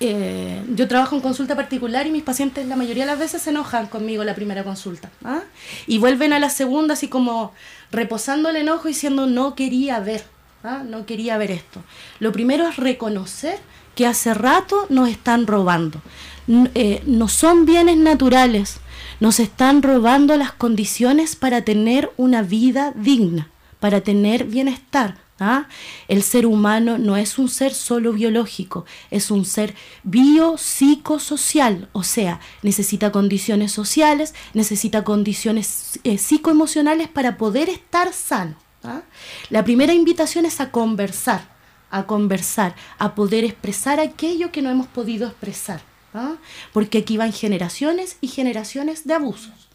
eh, yo trabajo en consulta particular y mis pacientes la mayoría de las veces se enojan conmigo la primera consulta. ¿ah? Y vuelven a la segunda así como reposando el enojo diciendo no quería ver, ¿ah? no quería ver esto. Lo primero es reconocer que hace rato nos están robando. No son bienes naturales, nos están robando las condiciones para tener una vida digna, para tener bienestar. ¿ah? El ser humano no es un ser solo biológico, es un ser biopsicosocial, o sea, necesita condiciones sociales, necesita condiciones eh, psicoemocionales para poder estar sano. ¿ah? La primera invitación es a conversar, a conversar, a poder expresar aquello que no hemos podido expresar, ¿ah? porque aquí van generaciones y generaciones de abusos.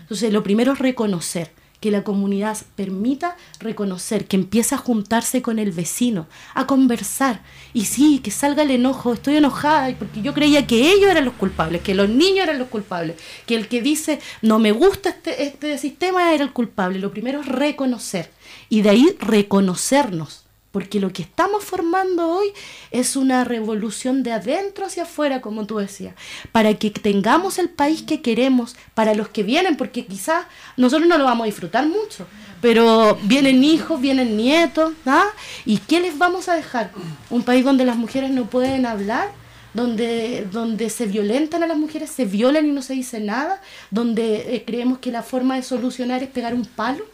Entonces, lo primero es reconocer, que la comunidad permita reconocer, que empiece a juntarse con el vecino, a conversar. Y sí, que salga el enojo, estoy enojada porque yo creía que ellos eran los culpables, que los niños eran los culpables, que el que dice no me gusta este, este sistema era el culpable. Lo primero es reconocer y de ahí reconocernos. Porque lo que estamos formando hoy es una revolución de adentro hacia afuera, como tú decías, para que tengamos el país que queremos para los que vienen, porque quizás nosotros no lo vamos a disfrutar mucho, pero vienen hijos, vienen nietos, ¿ah? ¿Y qué les vamos a dejar? Un país donde las mujeres no pueden hablar, donde, donde se violentan a las mujeres, se violan y no se dice nada, donde eh, creemos que la forma de solucionar es pegar un palo.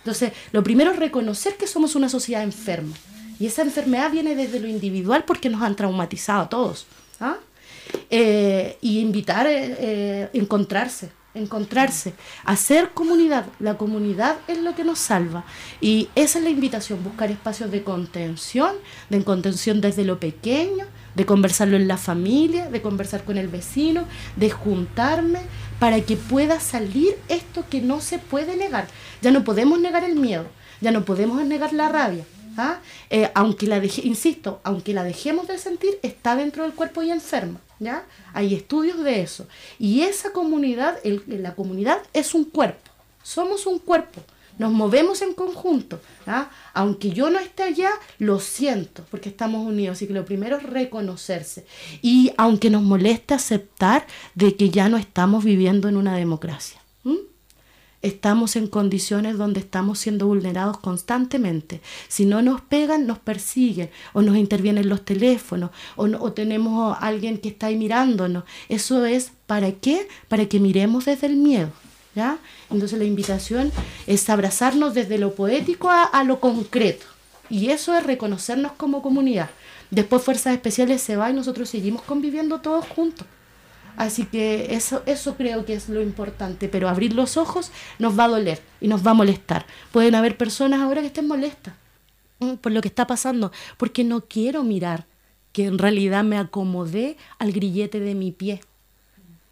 Entonces, lo primero es reconocer que somos una sociedad enferma. Y esa enfermedad viene desde lo individual porque nos han traumatizado a todos. ¿ah? Eh, y invitar a encontrarse, encontrarse, hacer comunidad. La comunidad es lo que nos salva. Y esa es la invitación, buscar espacios de contención, de contención desde lo pequeño, de conversarlo en la familia, de conversar con el vecino, de juntarme para que pueda salir esto que no se puede negar. Ya no podemos negar el miedo, ya no podemos negar la rabia. ¿ah? Eh, aunque la insisto, aunque la dejemos de sentir, está dentro del cuerpo y enferma. ¿ya? Hay estudios de eso. Y esa comunidad, la comunidad es un cuerpo. Somos un cuerpo. Nos movemos en conjunto. ¿ah? Aunque yo no esté allá, lo siento, porque estamos unidos. Así que lo primero es reconocerse. Y aunque nos moleste aceptar de que ya no estamos viviendo en una democracia. Estamos en condiciones donde estamos siendo vulnerados constantemente. Si no nos pegan, nos persiguen o nos intervienen los teléfonos o, no- o tenemos a alguien que está ahí mirándonos. Eso es, ¿para qué? Para que miremos desde el miedo. ¿Ya? Entonces la invitación es abrazarnos desde lo poético a, lo concreto. Y eso es reconocernos como comunidad. Después Fuerzas Especiales se va y nosotros seguimos conviviendo todos juntos. Así que eso, eso creo que es lo importante, pero abrir los ojos nos va a doler y nos va a molestar. Pueden haber personas ahora que estén molestas por lo que está pasando, porque no quiero mirar que en realidad me acomodé al grillete de mi pie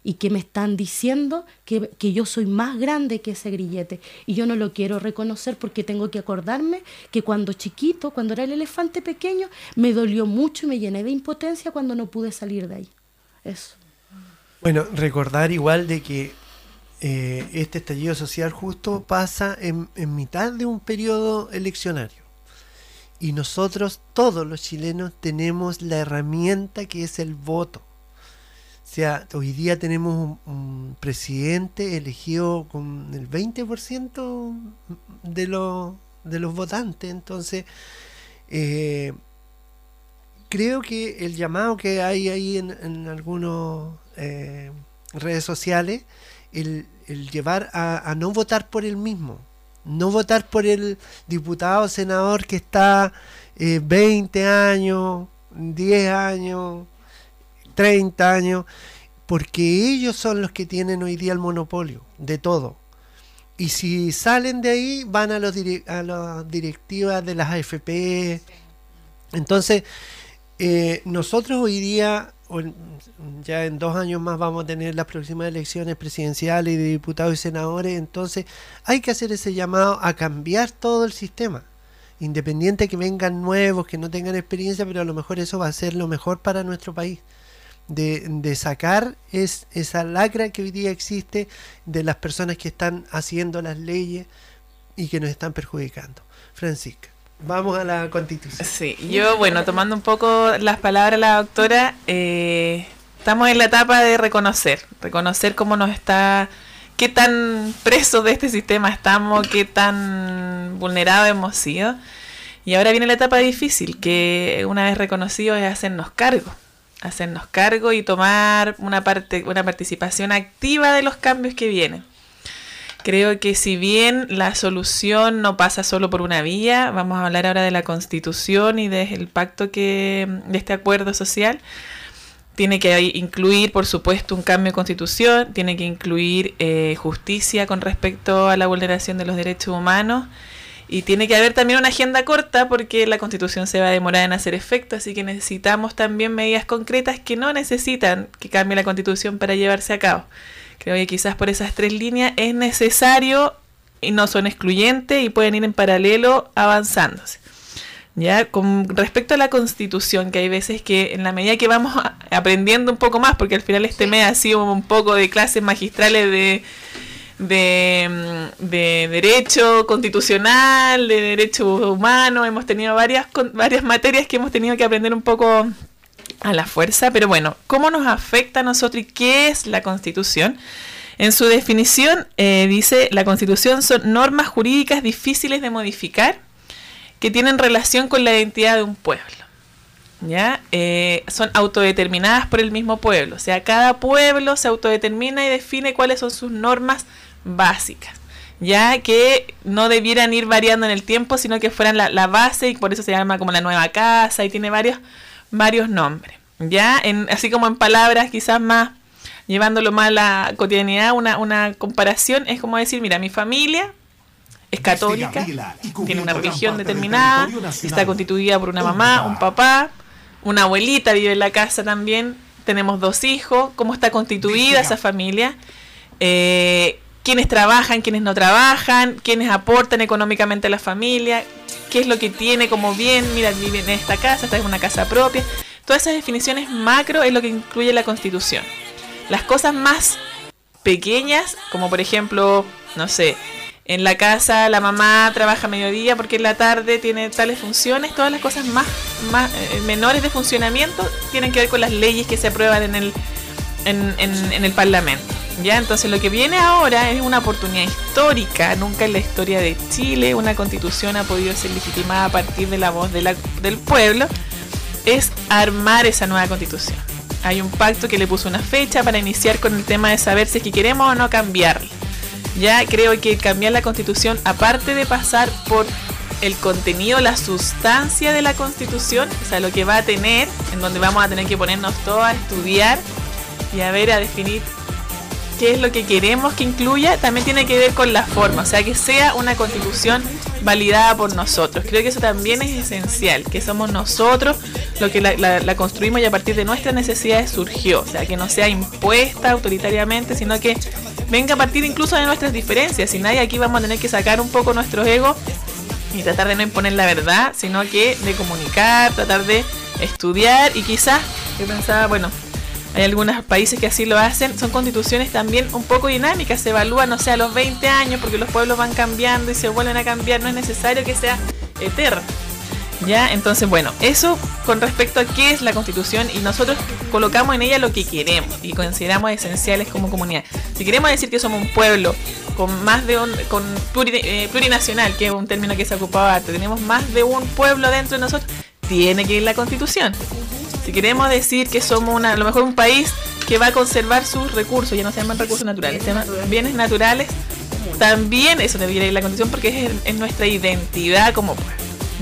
y que me están diciendo que, que, yo soy más grande que ese grillete y yo no lo quiero reconocer porque tengo que acordarme que cuando chiquito, cuando era el elefante pequeño, me dolió mucho y me llené de impotencia cuando no pude salir de ahí. Eso. Bueno, recordar igual de que eh, este estallido social justo pasa en, en mitad de un periodo eleccionario. Y nosotros, todos los chilenos, tenemos la herramienta que es el voto. O sea, hoy día tenemos un, presidente elegido con el 20% de, lo, de los votantes. Entonces, eh, creo que el llamado que hay ahí en, en algunas eh, redes sociales, el, llevar a, a, no votar por el mismo, no votar por el diputado o senador que está eh, 20 años, 10 años, 30 años, porque ellos son los que tienen hoy día el monopolio de todo. Y si salen de ahí, van a, los a las directivas de las AFP. Entonces, eh, nosotros hoy día, ya en dos años más vamos a tener las próximas elecciones presidenciales y de diputados y senadores, entonces hay que hacer ese llamado a cambiar todo el sistema. Independiente que vengan nuevos, que no tengan experiencia, pero a lo mejor eso va a ser lo mejor para nuestro país. De, sacar es, esa lacra que hoy día existe de las personas que están haciendo las leyes y que nos están perjudicando. Francisca. Vamos a la constitución. Sí, yo, bueno, tomando un poco las palabras de la doctora, eh, estamos en la etapa de reconocer, reconocer cómo nos está, qué tan presos de este sistema estamos, qué tan vulnerados hemos sido. Y ahora viene la etapa difícil, que una vez reconocido es hacernos cargo, hacernos cargo y tomar una parte, una participación activa de los cambios que vienen. Creo que si bien la solución no pasa solo por una vía, vamos a hablar ahora de la constitución y del pacto que, de este acuerdo social, tiene que incluir, por supuesto, un cambio de constitución, tiene que incluir eh, justicia con respecto a la vulneración de los derechos humanos y tiene que haber también una agenda corta porque la constitución se va a demorar en hacer efecto, así que necesitamos también medidas concretas que no necesitan que cambie la constitución para llevarse a cabo. Creo que quizás por esas tres líneas es necesario y no son excluyentes y pueden ir en paralelo avanzándose. Ya, con respecto a la constitución, que hay veces que en la medida que vamos aprendiendo un poco más, porque al final este mes ha sido un poco de clases magistrales de, de, de derecho constitucional, de derecho humano, hemos tenido varias, varias materias que hemos tenido que aprender un poco a la fuerza, pero bueno, ¿cómo nos afecta a nosotros y qué es la constitución? En su definición eh, dice, la constitución son normas jurídicas difíciles de modificar que tienen relación con la identidad de un pueblo. ¿Ya? Eh, son autodeterminadas por el mismo pueblo. O sea, cada pueblo se autodetermina y define cuáles son sus normas básicas. Ya que no debieran ir variando en el tiempo, sino que fueran la, la base y por eso se llama como la nueva casa y tiene varios varios nombres. Ya, en, así como en palabras quizás más, llevándolo más a la cotidianidad, una, una comparación es como decir, mira, mi familia es católica, tiene una religión determinada, está constituida por una mamá, un papá, una abuelita vive en la casa también, tenemos dos hijos, cómo está constituida esa familia, eh, quiénes trabajan, quiénes no trabajan, quiénes aportan económicamente a la familia, qué es lo que tiene como bien, mira, vive en esta casa, esta es una casa propia. Todas esas definiciones macro es lo que incluye la constitución. Las cosas más pequeñas, como por ejemplo, no sé, en la casa la mamá trabaja a mediodía porque en la tarde tiene tales funciones, todas las cosas más, más eh, menores de funcionamiento tienen que ver con las leyes que se aprueban en el, en, en, en el Parlamento. Entonces lo que viene ahora es una oportunidad histórica, nunca en la historia de Chile una constitución ha podido ser legitimada a partir de la voz del pueblo, es armar esa nueva constitución. Hay un pacto que le puso una fecha para iniciar con el tema de saber si es que queremos o no cambiarla. Ya creo que cambiar la constitución, aparte de pasar por el contenido, la sustancia de la constitución, o sea, lo que va a tener, en donde vamos a tener que ponernos todos a estudiar y a ver, a definir qué es lo que queremos que incluya, también tiene que ver con la forma, o sea, que sea una constitución validada por nosotros. Creo que eso también es esencial, que somos nosotros lo que la, construimos y a partir de nuestras necesidades surgió, o sea, que no sea impuesta autoritariamente, sino que venga a partir incluso de nuestras diferencias. Si nadie aquí vamos a tener que sacar un poco nuestros egos y tratar de no imponer la verdad, sino que de comunicar, tratar de estudiar y quizás, yo pensaba, bueno, hay algunos países que así lo hacen, son constituciones también un poco dinámicas, se evalúan, no sé, a los 20 años, porque los pueblos van cambiando y se vuelven a cambiar, no es necesario que sea eterno. ¿Ya? Entonces, bueno, eso con respecto a qué es la constitución y nosotros colocamos en ella lo que queremos y consideramos esenciales como comunidad. Si queremos decir que somos un pueblo con más de un, con eh, plurinacional, que es un término que se ha ocupado tenemos más de un pueblo dentro de nosotros, tiene que ir la constitución. Si queremos decir que somos una, a lo mejor un país que va a conservar sus recursos, ya no se llaman recursos naturales, se llaman bienes naturales, también eso debería ir la constitución porque es, nuestra identidad como pueblo.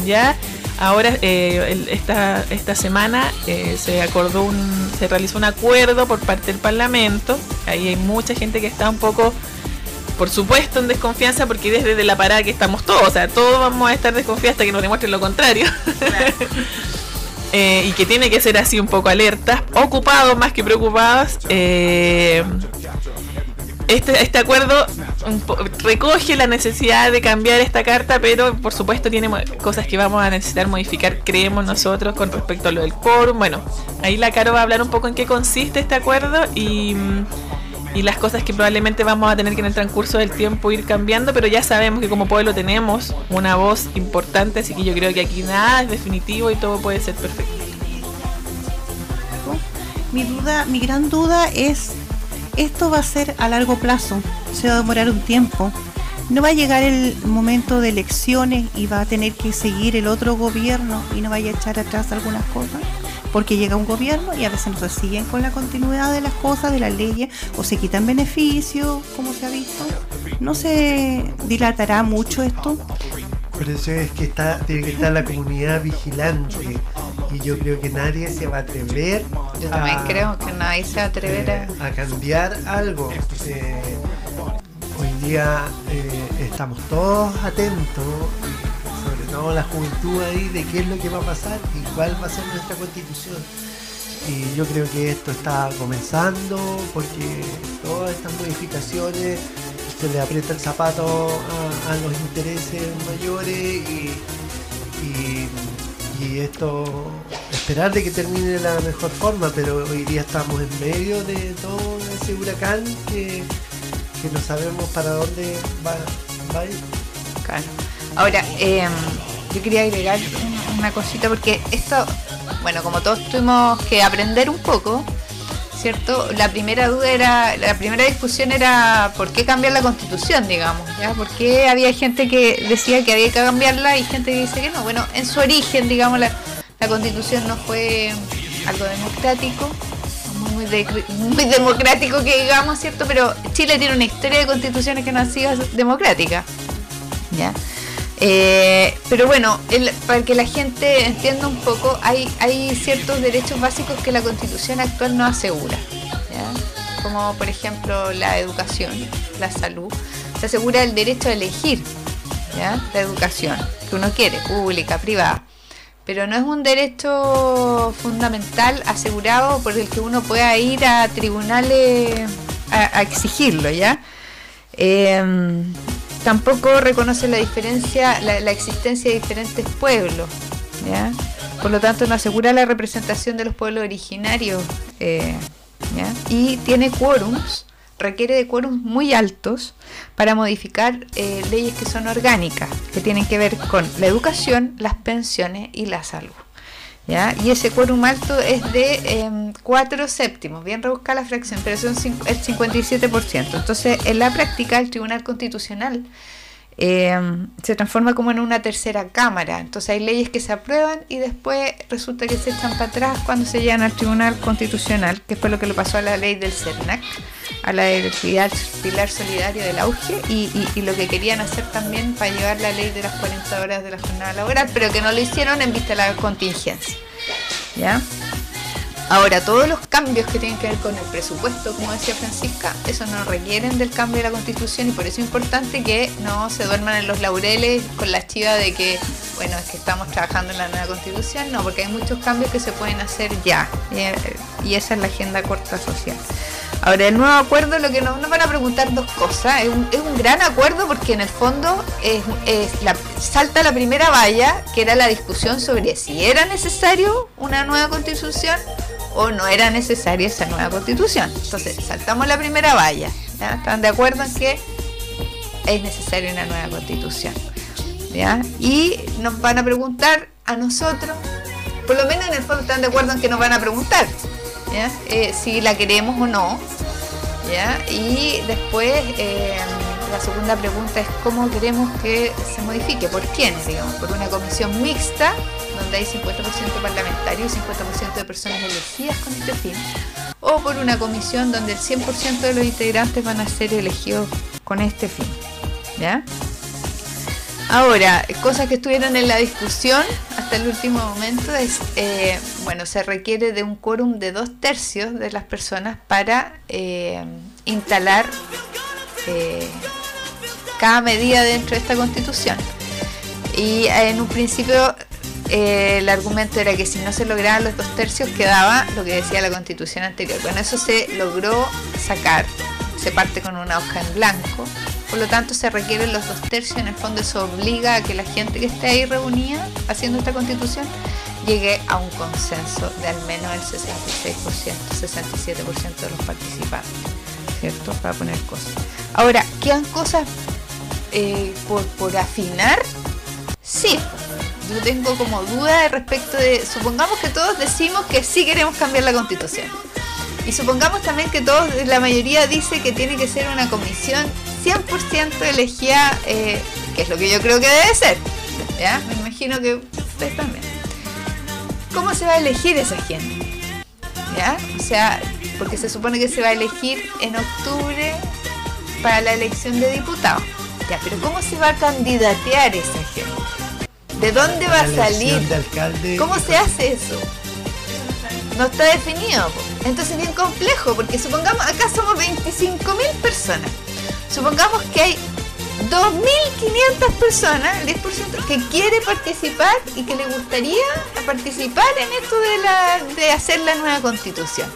¿Ya? Ahora, eh, esta, esta semana eh, se acordó un, se realizó un acuerdo por parte del Parlamento. Ahí hay mucha gente que está un poco por supuesto en desconfianza porque desde la parada que estamos todos, o sea, todos vamos a estar desconfiados hasta que nos demuestren lo contrario. Eh, y que tiene que ser así un poco alertas, ocupados más que preocupados. Eh, este, este acuerdo recoge la necesidad de cambiar esta carta, pero por supuesto tiene cosas que vamos a necesitar modificar, creemos nosotros, con respecto a lo del quórum. Bueno, ahí la Caro va a hablar un poco en qué consiste este acuerdo y y las cosas que probablemente vamos a tener que en el transcurso del tiempo ir cambiando, pero ya sabemos que como pueblo tenemos una voz importante, así que yo creo que aquí nada es definitivo y todo puede ser perfecto. Mi duda, mi gran duda es, esto va a ser a largo plazo, se va a demorar un tiempo. No va a llegar el momento de elecciones y va a tener que seguir el otro gobierno y no vaya a echar atrás algunas cosas porque llega un gobierno y a veces no se siguen con la continuidad de las cosas, de las leyes, o se quitan beneficios, como se ha visto. ¿No se dilatará mucho esto? Por eso es que está, tiene que estar la comunidad vigilante y yo creo que nadie se va a atrever. Yo también creo que nadie se va a atrever a, eh, cambiar algo. Eh, hoy día eh, estamos todos atentos la juventud ahí de qué es lo que va a pasar y cuál va a ser nuestra constitución. Y yo creo que esto está comenzando porque todas estas modificaciones se le aprieta el zapato a, los intereses mayores y, y, esto esperar de que termine de la mejor forma, pero hoy día estamos en medio de todo ese huracán que, no sabemos para dónde va, va a. Ahora, eh, yo quería agregar una cosita porque esto, bueno, como todos tuvimos que aprender un poco, ¿cierto? La primera duda era, la primera discusión era por qué cambiar la constitución, digamos, ¿ya? ¿Por qué había gente que decía que había que cambiarla y gente que dice que no? Bueno, en su origen, digamos, la, constitución no fue algo democrático, muy, muy democrático que digamos, ¿cierto? Pero Chile tiene una historia de constituciones que no ha sido democrática, ¿ya? Eh, pero bueno, para que la gente entienda un poco, hay, hay ciertos derechos básicos que la constitución actual no asegura, como por ejemplo la educación, la salud. Se asegura el derecho a elegir la educación que uno quiere, pública, privada. Pero no es un derecho fundamental asegurado por el que uno pueda ir a tribunales a, exigirlo, ¿ya? Eh, tampoco reconoce la diferencia, la, existencia de diferentes pueblos, Por lo tanto, no asegura la representación de los pueblos originarios, eh, Y tiene quórums, requiere de quórums muy altos para modificar eh, leyes que son orgánicas, que tienen que ver con la educación, las pensiones y la salud. Y ese quórum alto es de 4 em, séptimos, bien rebuscada la fracción, pero son el 57%. Entonces, en la práctica, el Tribunal Constitucional eh, se transforma como en una tercera cámara. Entonces hay leyes que se aprueban y después resulta que se echan para atrás cuando se llegan al Tribunal Constitucional, que fue lo que le pasó a la ley del CERNAC, a la del pilar, pilar solidario del auge y, y- y lo que querían hacer también para llevar la ley de las 40 horas de la jornada laboral, pero que no lo hicieron en vista de la contingencia. ¿Ya? Ahora, todos los cambios que tienen que ver con el presupuesto, como decía Francisca, eso no requieren del cambio de la constitución y por eso es importante que no se duerman en los laureles con la chiva de que, bueno, es que estamos trabajando en la nueva constitución, no, porque hay muchos cambios que se pueden hacer ya y, esa es la agenda corta social. Ahora, el nuevo acuerdo, lo que nos, nos van a preguntar dos cosas. Es un, es un gran acuerdo porque en el fondo es, es la, salta la primera valla, que era la discusión sobre si era necesario una nueva constitución o no era necesaria esa nueva constitución. Entonces, saltamos la primera valla. ¿Están de acuerdo en que es necesaria una nueva constitución? Y nos van a preguntar a nosotros, por lo menos en el fondo están de acuerdo en que nos van a preguntar. Eh, si la queremos o no. Y después eh, la segunda pregunta es cómo queremos que se modifique, por quiénes, digamos, por una comisión mixta donde hay 50% parlamentarios y 50% de personas elegidas con este fin, o por una comisión donde el 100% de los integrantes van a ser elegidos con este fin. ¿Ya? Ahora, cosas que estuvieron en la discusión hasta el último momento es, eh, bueno, se requiere de un quórum de dos tercios de las personas para eh, instalar eh, cada medida dentro de esta constitución. Y en un principio eh, el argumento era que si no se lograban los dos tercios quedaba lo que decía la constitución anterior. Bueno, eso se logró sacar, se parte con una hoja en blanco, por lo tanto se requieren los dos tercios, en el fondo eso obliga a que la gente que esté ahí reunida haciendo esta constitución llegue a un consenso de al menos el 66%, 67% de los participantes, ¿cierto? Para poner cosas. Ahora, ¿quedan cosas eh, por, por afinar? Sí, yo tengo como duda respecto de, supongamos que todos decimos que sí queremos cambiar la constitución. Y supongamos también que todos, la mayoría dice que tiene que ser una comisión 100% elegida, eh, que es lo que yo creo que debe ser. ¿Ya? Me imagino que ustedes también. ¿Cómo se va a elegir esa gente? ¿Ya? O sea, porque se supone que se va a elegir en octubre para la elección de diputados. Ya, pero ¿cómo se va a candidatear esa gente? ¿De dónde va a salir? ¿Cómo se hace eso? No está definido. Entonces es bien complejo, porque supongamos, acá somos 25.000 personas. Supongamos que hay 2.500 personas, el 10%, que quiere participar y que le gustaría participar en esto de, la, de hacer la nueva constitución.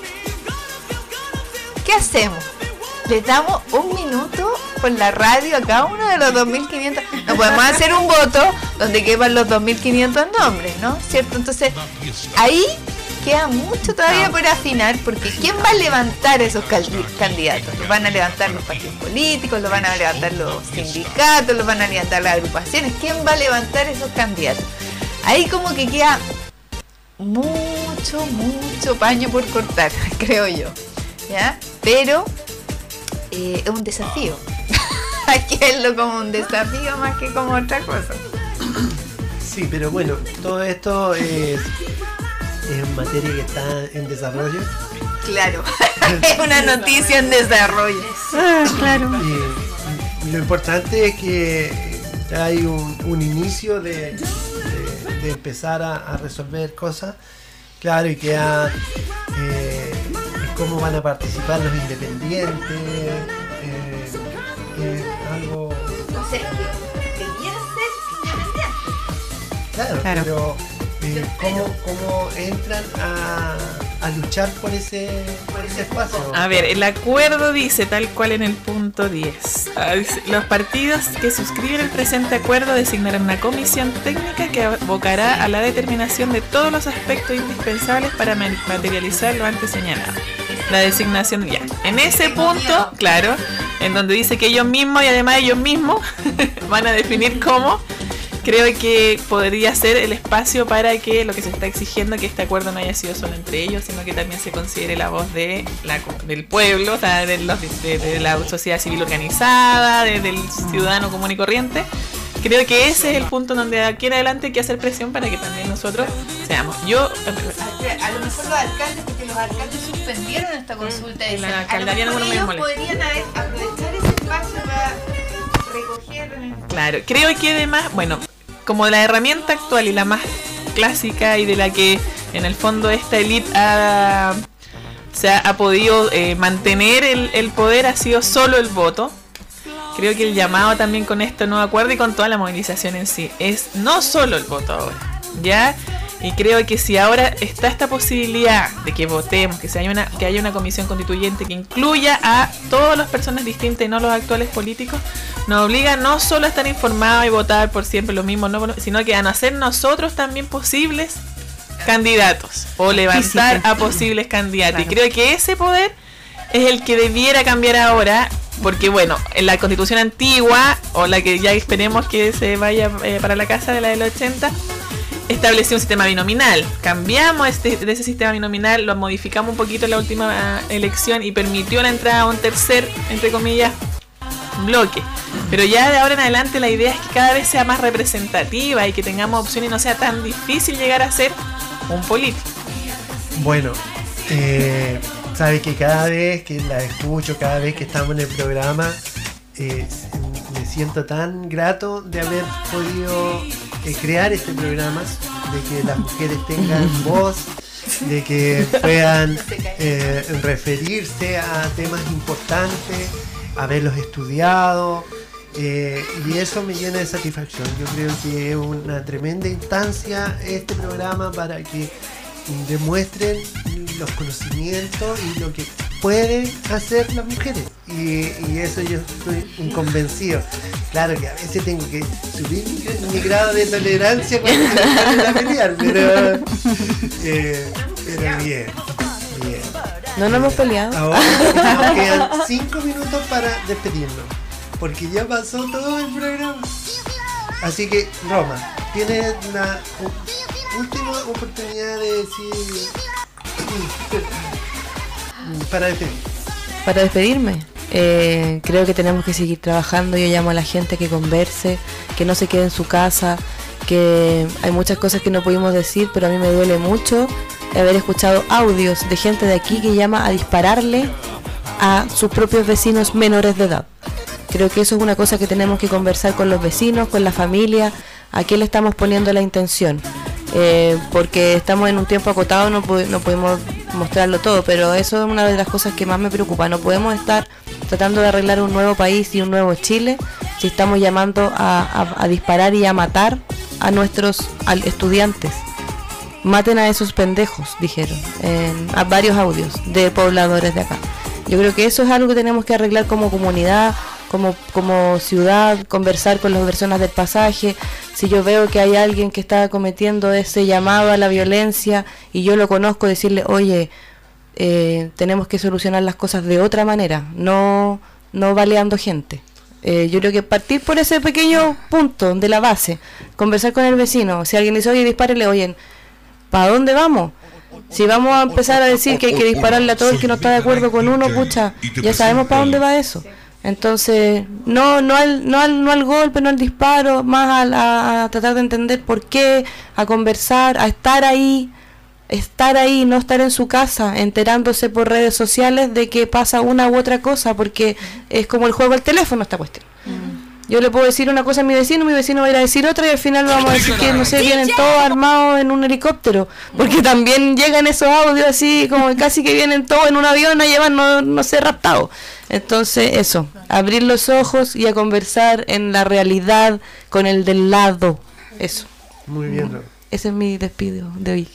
¿Qué hacemos? Les damos un minuto por la radio a cada uno de los 2.500. No podemos hacer un voto donde quepan los 2.500 nombres, ¿no? ¿Cierto? Entonces, ahí queda mucho todavía por afinar, porque ¿quién va a levantar esos candidatos? ¿Los van a levantar los partidos políticos? ¿Los van a levantar los sindicatos? ¿Los van a levantar las agrupaciones? ¿Quién va a levantar esos candidatos? Ahí como que queda mucho, mucho paño por cortar, creo yo. ¿Ya? Pero eh, es un desafío. Hay que verlo como un desafío más que como otra cosa. Sí, pero bueno, todo esto es, es materia que está en desarrollo. Claro, es una noticia en desarrollo. Ah, claro. Y, y lo importante es que hay un, un inicio de, de- de empezar a, a resolver cosas. Claro, y queda cómo van a participar los independientes. eh, eh, algo. O sea, que, independientes. Claro, Claro. pero eh, ¿cómo, cómo entran a, a luchar por ese, por ese espacio? A ver, el acuerdo dice tal cual en el punto 10. Ah, Los partidos que suscriben el presente acuerdo designarán una comisión técnica que abocará a la determinación de todos los aspectos indispensables para ma- materializar lo antes señalado. La designación ya. En ese punto, claro, en donde dice que ellos mismos y además ellos mismos van a definir cómo creo que podría ser el espacio para que lo que se está exigiendo, que este acuerdo no haya sido solo entre ellos, sino que también se considere la voz de la, del pueblo, de, los- de- la sociedad civil organizada, de- del ciudadano común y corriente. Creo que ese es el punto donde de aquí en adelante hay que hacer presión para que también nosotros seamos. Yo, A lo mejor los alcaldes, porque los alcaldes suspendieron esta consulta. En la alcaldía no me podrían haber- aprovechar ese espacio para recoger. Claro, creo que además, bueno, como la herramienta actual y la más clásica y de la que en el fondo esta elite ha, se ha, ha podido eh, mantener el, el poder ha sido solo el voto. Creo que el llamado también con este nuevo acuerdo y con toda la movilización en sí es no solo el voto ahora, ¿ya? Y creo que si ahora está esta posibilidad de que votemos, que, se haya una, que haya una comisión constituyente que incluya a todas las personas distintas y no los actuales políticos, nos obliga no solo a estar informados y votar por siempre lo mismo, no, sino que a hacer nosotros también posibles candidatos o levantar a posibles candidatos. Y creo que ese poder es el que debiera cambiar ahora, porque bueno, en la constitución antigua, o la que ya esperemos que se vaya eh, para la casa de la del 80, estableció un sistema binominal. Cambiamos este, de ese sistema binominal, lo modificamos un poquito en la última ah, elección y permitió la entrada a un tercer, entre comillas, bloque. Pero ya de ahora en adelante la idea es que cada vez sea más representativa y que tengamos opciones y no sea tan difícil llegar a ser un político. Bueno, eh, sabe que cada vez que la escucho, cada vez que estamos en el programa, eh, me siento tan grato de haber podido eh, crear este programa, de que las mujeres tengan voz, de que puedan eh, referirse a temas importantes, haberlos estudiado. eh, y eso me llena de satisfacción. Yo creo que es una tremenda instancia este programa para que demuestren los conocimientos y lo que pueden hacer las mujeres. Y, y eso yo estoy un convencido. Claro que a veces tengo que subir mi, mi grado de tolerancia cuando me a pelear, pero, eh, pero bien, bien. No nos hemos peleado. Ahora nos quedan 5 minutos para despedirnos, porque ya pasó todo el programa. Así que, Roma, tienes la u- última oportunidad de decir. Para despedir. Para despedirme, eh, creo que tenemos que seguir trabajando. Yo llamo a la gente que converse, que no se quede en su casa, que hay muchas cosas que no pudimos decir, pero a mí me duele mucho haber escuchado audios de gente de aquí que llama a dispararle a sus propios vecinos menores de edad. Creo que eso es una cosa que tenemos que conversar con los vecinos, con la familia, a qué le estamos poniendo la intención. Eh, porque estamos en un tiempo acotado, no, no podemos mostrarlo todo, pero eso es una de las cosas que más me preocupa. No podemos estar tratando de arreglar un nuevo país y un nuevo Chile si estamos llamando a, a- a disparar y a matar a nuestros al- estudiantes. Maten a esos pendejos, dijeron, en a varios audios de pobladores de acá. Yo creo que eso es algo que tenemos que arreglar como comunidad, como, como ciudad, conversar con las personas del pasaje. Si yo veo que hay alguien que está cometiendo ese llamado a la violencia y yo lo conozco, decirle, oye, eh, tenemos que solucionar las cosas de otra manera, no, no baleando gente. Eh, yo creo que partir por ese pequeño punto de la base, conversar con el vecino, si alguien dice, oye, dispárele, oye, ¿para dónde vamos? Si vamos a empezar a decir que hay que dispararle a todo el que no está de acuerdo con uno, pucha, ya sabemos para dónde va eso. Entonces, no, no, al, no, al, no al golpe, no al disparo, más al- a, a tratar de entender por qué, a conversar, a estar ahí, estar ahí, no estar en su casa, enterándose por redes sociales de que pasa una u otra cosa, porque es como el juego del teléfono esta cuestión. Yo le puedo decir una cosa a mi vecino, mi vecino va a ir a decir otra y al final vamos a decir que, no sé, vienen todos armados en un helicóptero. Porque también llegan esos audios así, como casi que vienen todos en un avión a llevar, no, no sé, raptados. Entonces, eso, abrir los ojos y a conversar en la realidad con el del lado. Eso. Muy bien, Roma. Ese es mi despido de hoy.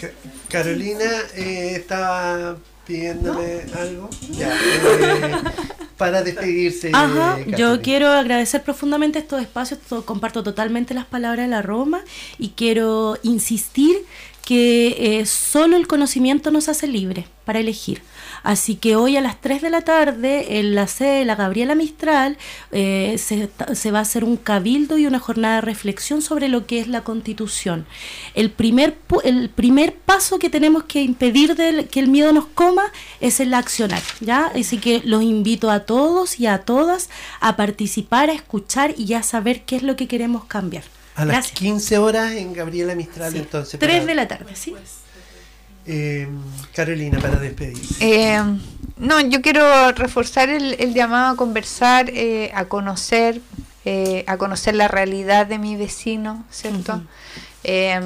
Ca- Carolina eh, estaba pidiéndome algo. Ya, eh, para despedirse. Ajá, eh, yo quiero agradecer profundamente estos espacios, to- comparto totalmente las palabras de la Roma y quiero insistir que eh, solo el conocimiento nos hace libre para elegir. Así que hoy a las 3 de la tarde en la sede de la Gabriela Mistral eh, se, se va a hacer un cabildo y una jornada de reflexión sobre lo que es la constitución. El primer, pu- el primer paso que tenemos que impedir del- que el miedo nos coma es el accionar. ¿ya? Así que los invito a todos y a todas a participar, a escuchar y a saber qué es lo que queremos cambiar. A las Gracias. 15 horas en Gabriela Mistral, Sí, entonces. 3 para- de la tarde, ¿sí? Eh, Carolina, para despedirse. Eh, no, yo quiero reforzar el, el llamado a conversar, eh, a conocer, eh, a conocer la realidad de mi vecino, ¿cierto? Eh,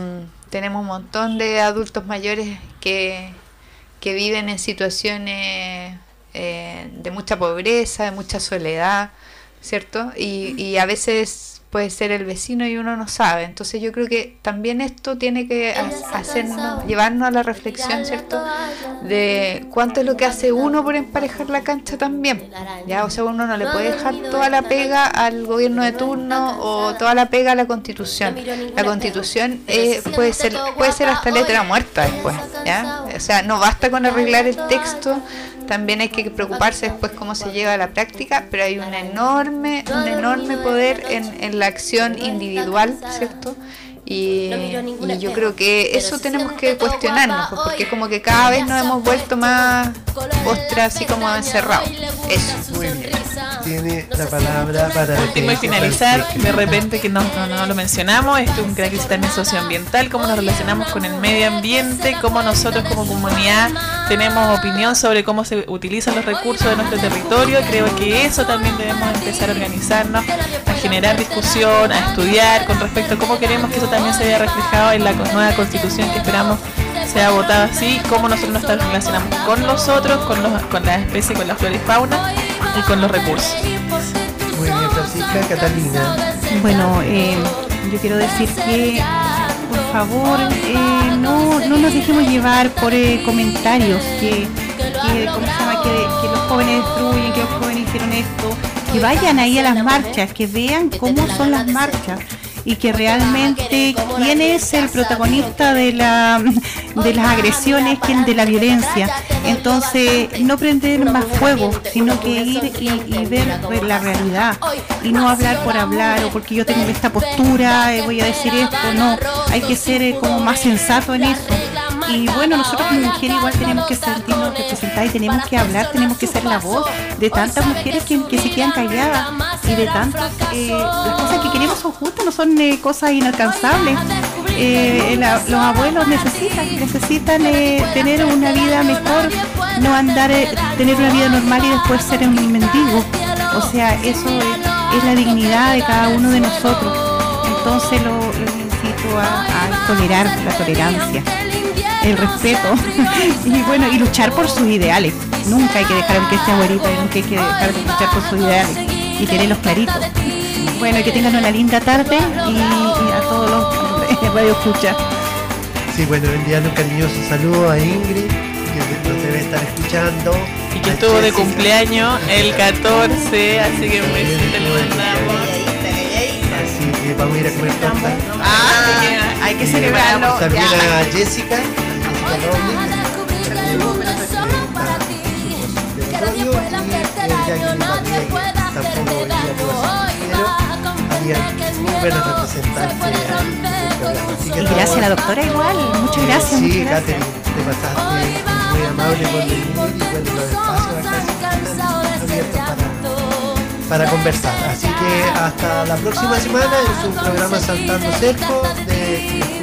tenemos un montón de adultos mayores que, que viven en situaciones eh, de mucha pobreza, de mucha soledad, ¿cierto? Y, y a veces puede ser el vecino y uno no sabe. Entonces yo creo que también esto tiene que ha- hacernos, llevarnos a la reflexión, ¿cierto? De cuánto es lo que hace uno por emparejar la cancha también. Ya, o sea, uno no le puede dejar toda la pega al gobierno de turno o toda la pega a la constitución. La constitución eh, puede ser puede ser hasta letra muerta después, ¿ya? O sea, no basta con arreglar el texto, también hay que preocuparse después cómo se lleva a la práctica, pero hay un enorme, un enorme poder en, en la acción individual, ¿cierto? Y, y yo creo que eso tenemos que cuestionarnos, pues, porque como que cada vez nos hemos vuelto más ostras, así como encerrados. Eso. Muy bien. Tiene la palabra para Último y finalizar, de repente que no, no, no lo mencionamos, esto es una crisis también socioambiental, cómo nos relacionamos con el medio ambiente, cómo nosotros como comunidad tenemos opinión sobre cómo se utilizan los recursos de nuestro territorio. Creo que eso también debemos empezar a organizarnos, a generar discusión, a estudiar con respecto a cómo queremos que eso también se vea reflejado en la nueva constitución que esperamos sea votada así, cómo nosotros nos relacionamos con los otros, con, los, con las especies, con la flora y fauna y con los recursos. Muy bien, Francisca. Catalina. Bueno, eh, yo quiero decir que por favor eh, no, no nos dejemos llevar por eh, comentarios que, que, ¿cómo se llama? que, que los jóvenes destruyen, que los jóvenes hicieron esto, que vayan ahí a las marchas, que vean cómo son las marchas y que realmente quién es el protagonista de la de las agresiones, quién de la violencia. Entonces, no prender más fuego, sino que ir y, ver la realidad y no hablar por hablar o porque yo tengo esta postura, eh, voy a decir esto, no, hay que ser eh, como más sensato en eso. Y bueno, nosotros como mujeres igual tenemos que sentirnos representadas y tenemos que hablar, tenemos que ser la voz de tantas mujeres que, que se quedan calladas y de tantas, eh, las cosas que queremos son justas, no son eh, cosas inalcanzables. Eh, la- los abuelos necesitan, necesitan tener una vida mejor, no andar, tener una vida normal y después ser un mendigo. O sea, eso es, es la dignidad de cada uno de nosotros. Entonces lo, incito a, a tolerar la tolerancia, el respeto y bueno, y luchar por sus ideales. Nunca hay que dejar aunque esté abuelita, nunca hay que dejar de luchar por sus ideales y tenerlos claritos. Bueno, y que tengan una linda tarde y, y a todos los radio escucha. Sí, bueno, enviarle un cariñoso saludo a Ingrid, que nos debe estar escuchando. Y que estuvo de cumpleaños el 14, así que un besito le mandamos. Así que vamos a ir a comer torta. Ah, hay que Y celebrarlo. También a Jessica, y gracias a la doctora igual, muchas gracias. Sí, muchas gracias. Catherine, te pasaste muy amable por venir y bueno, los espacios acá siempre están abiertos para, para conversar. Así que hasta la próxima semana en su programa Saltando Cerco de.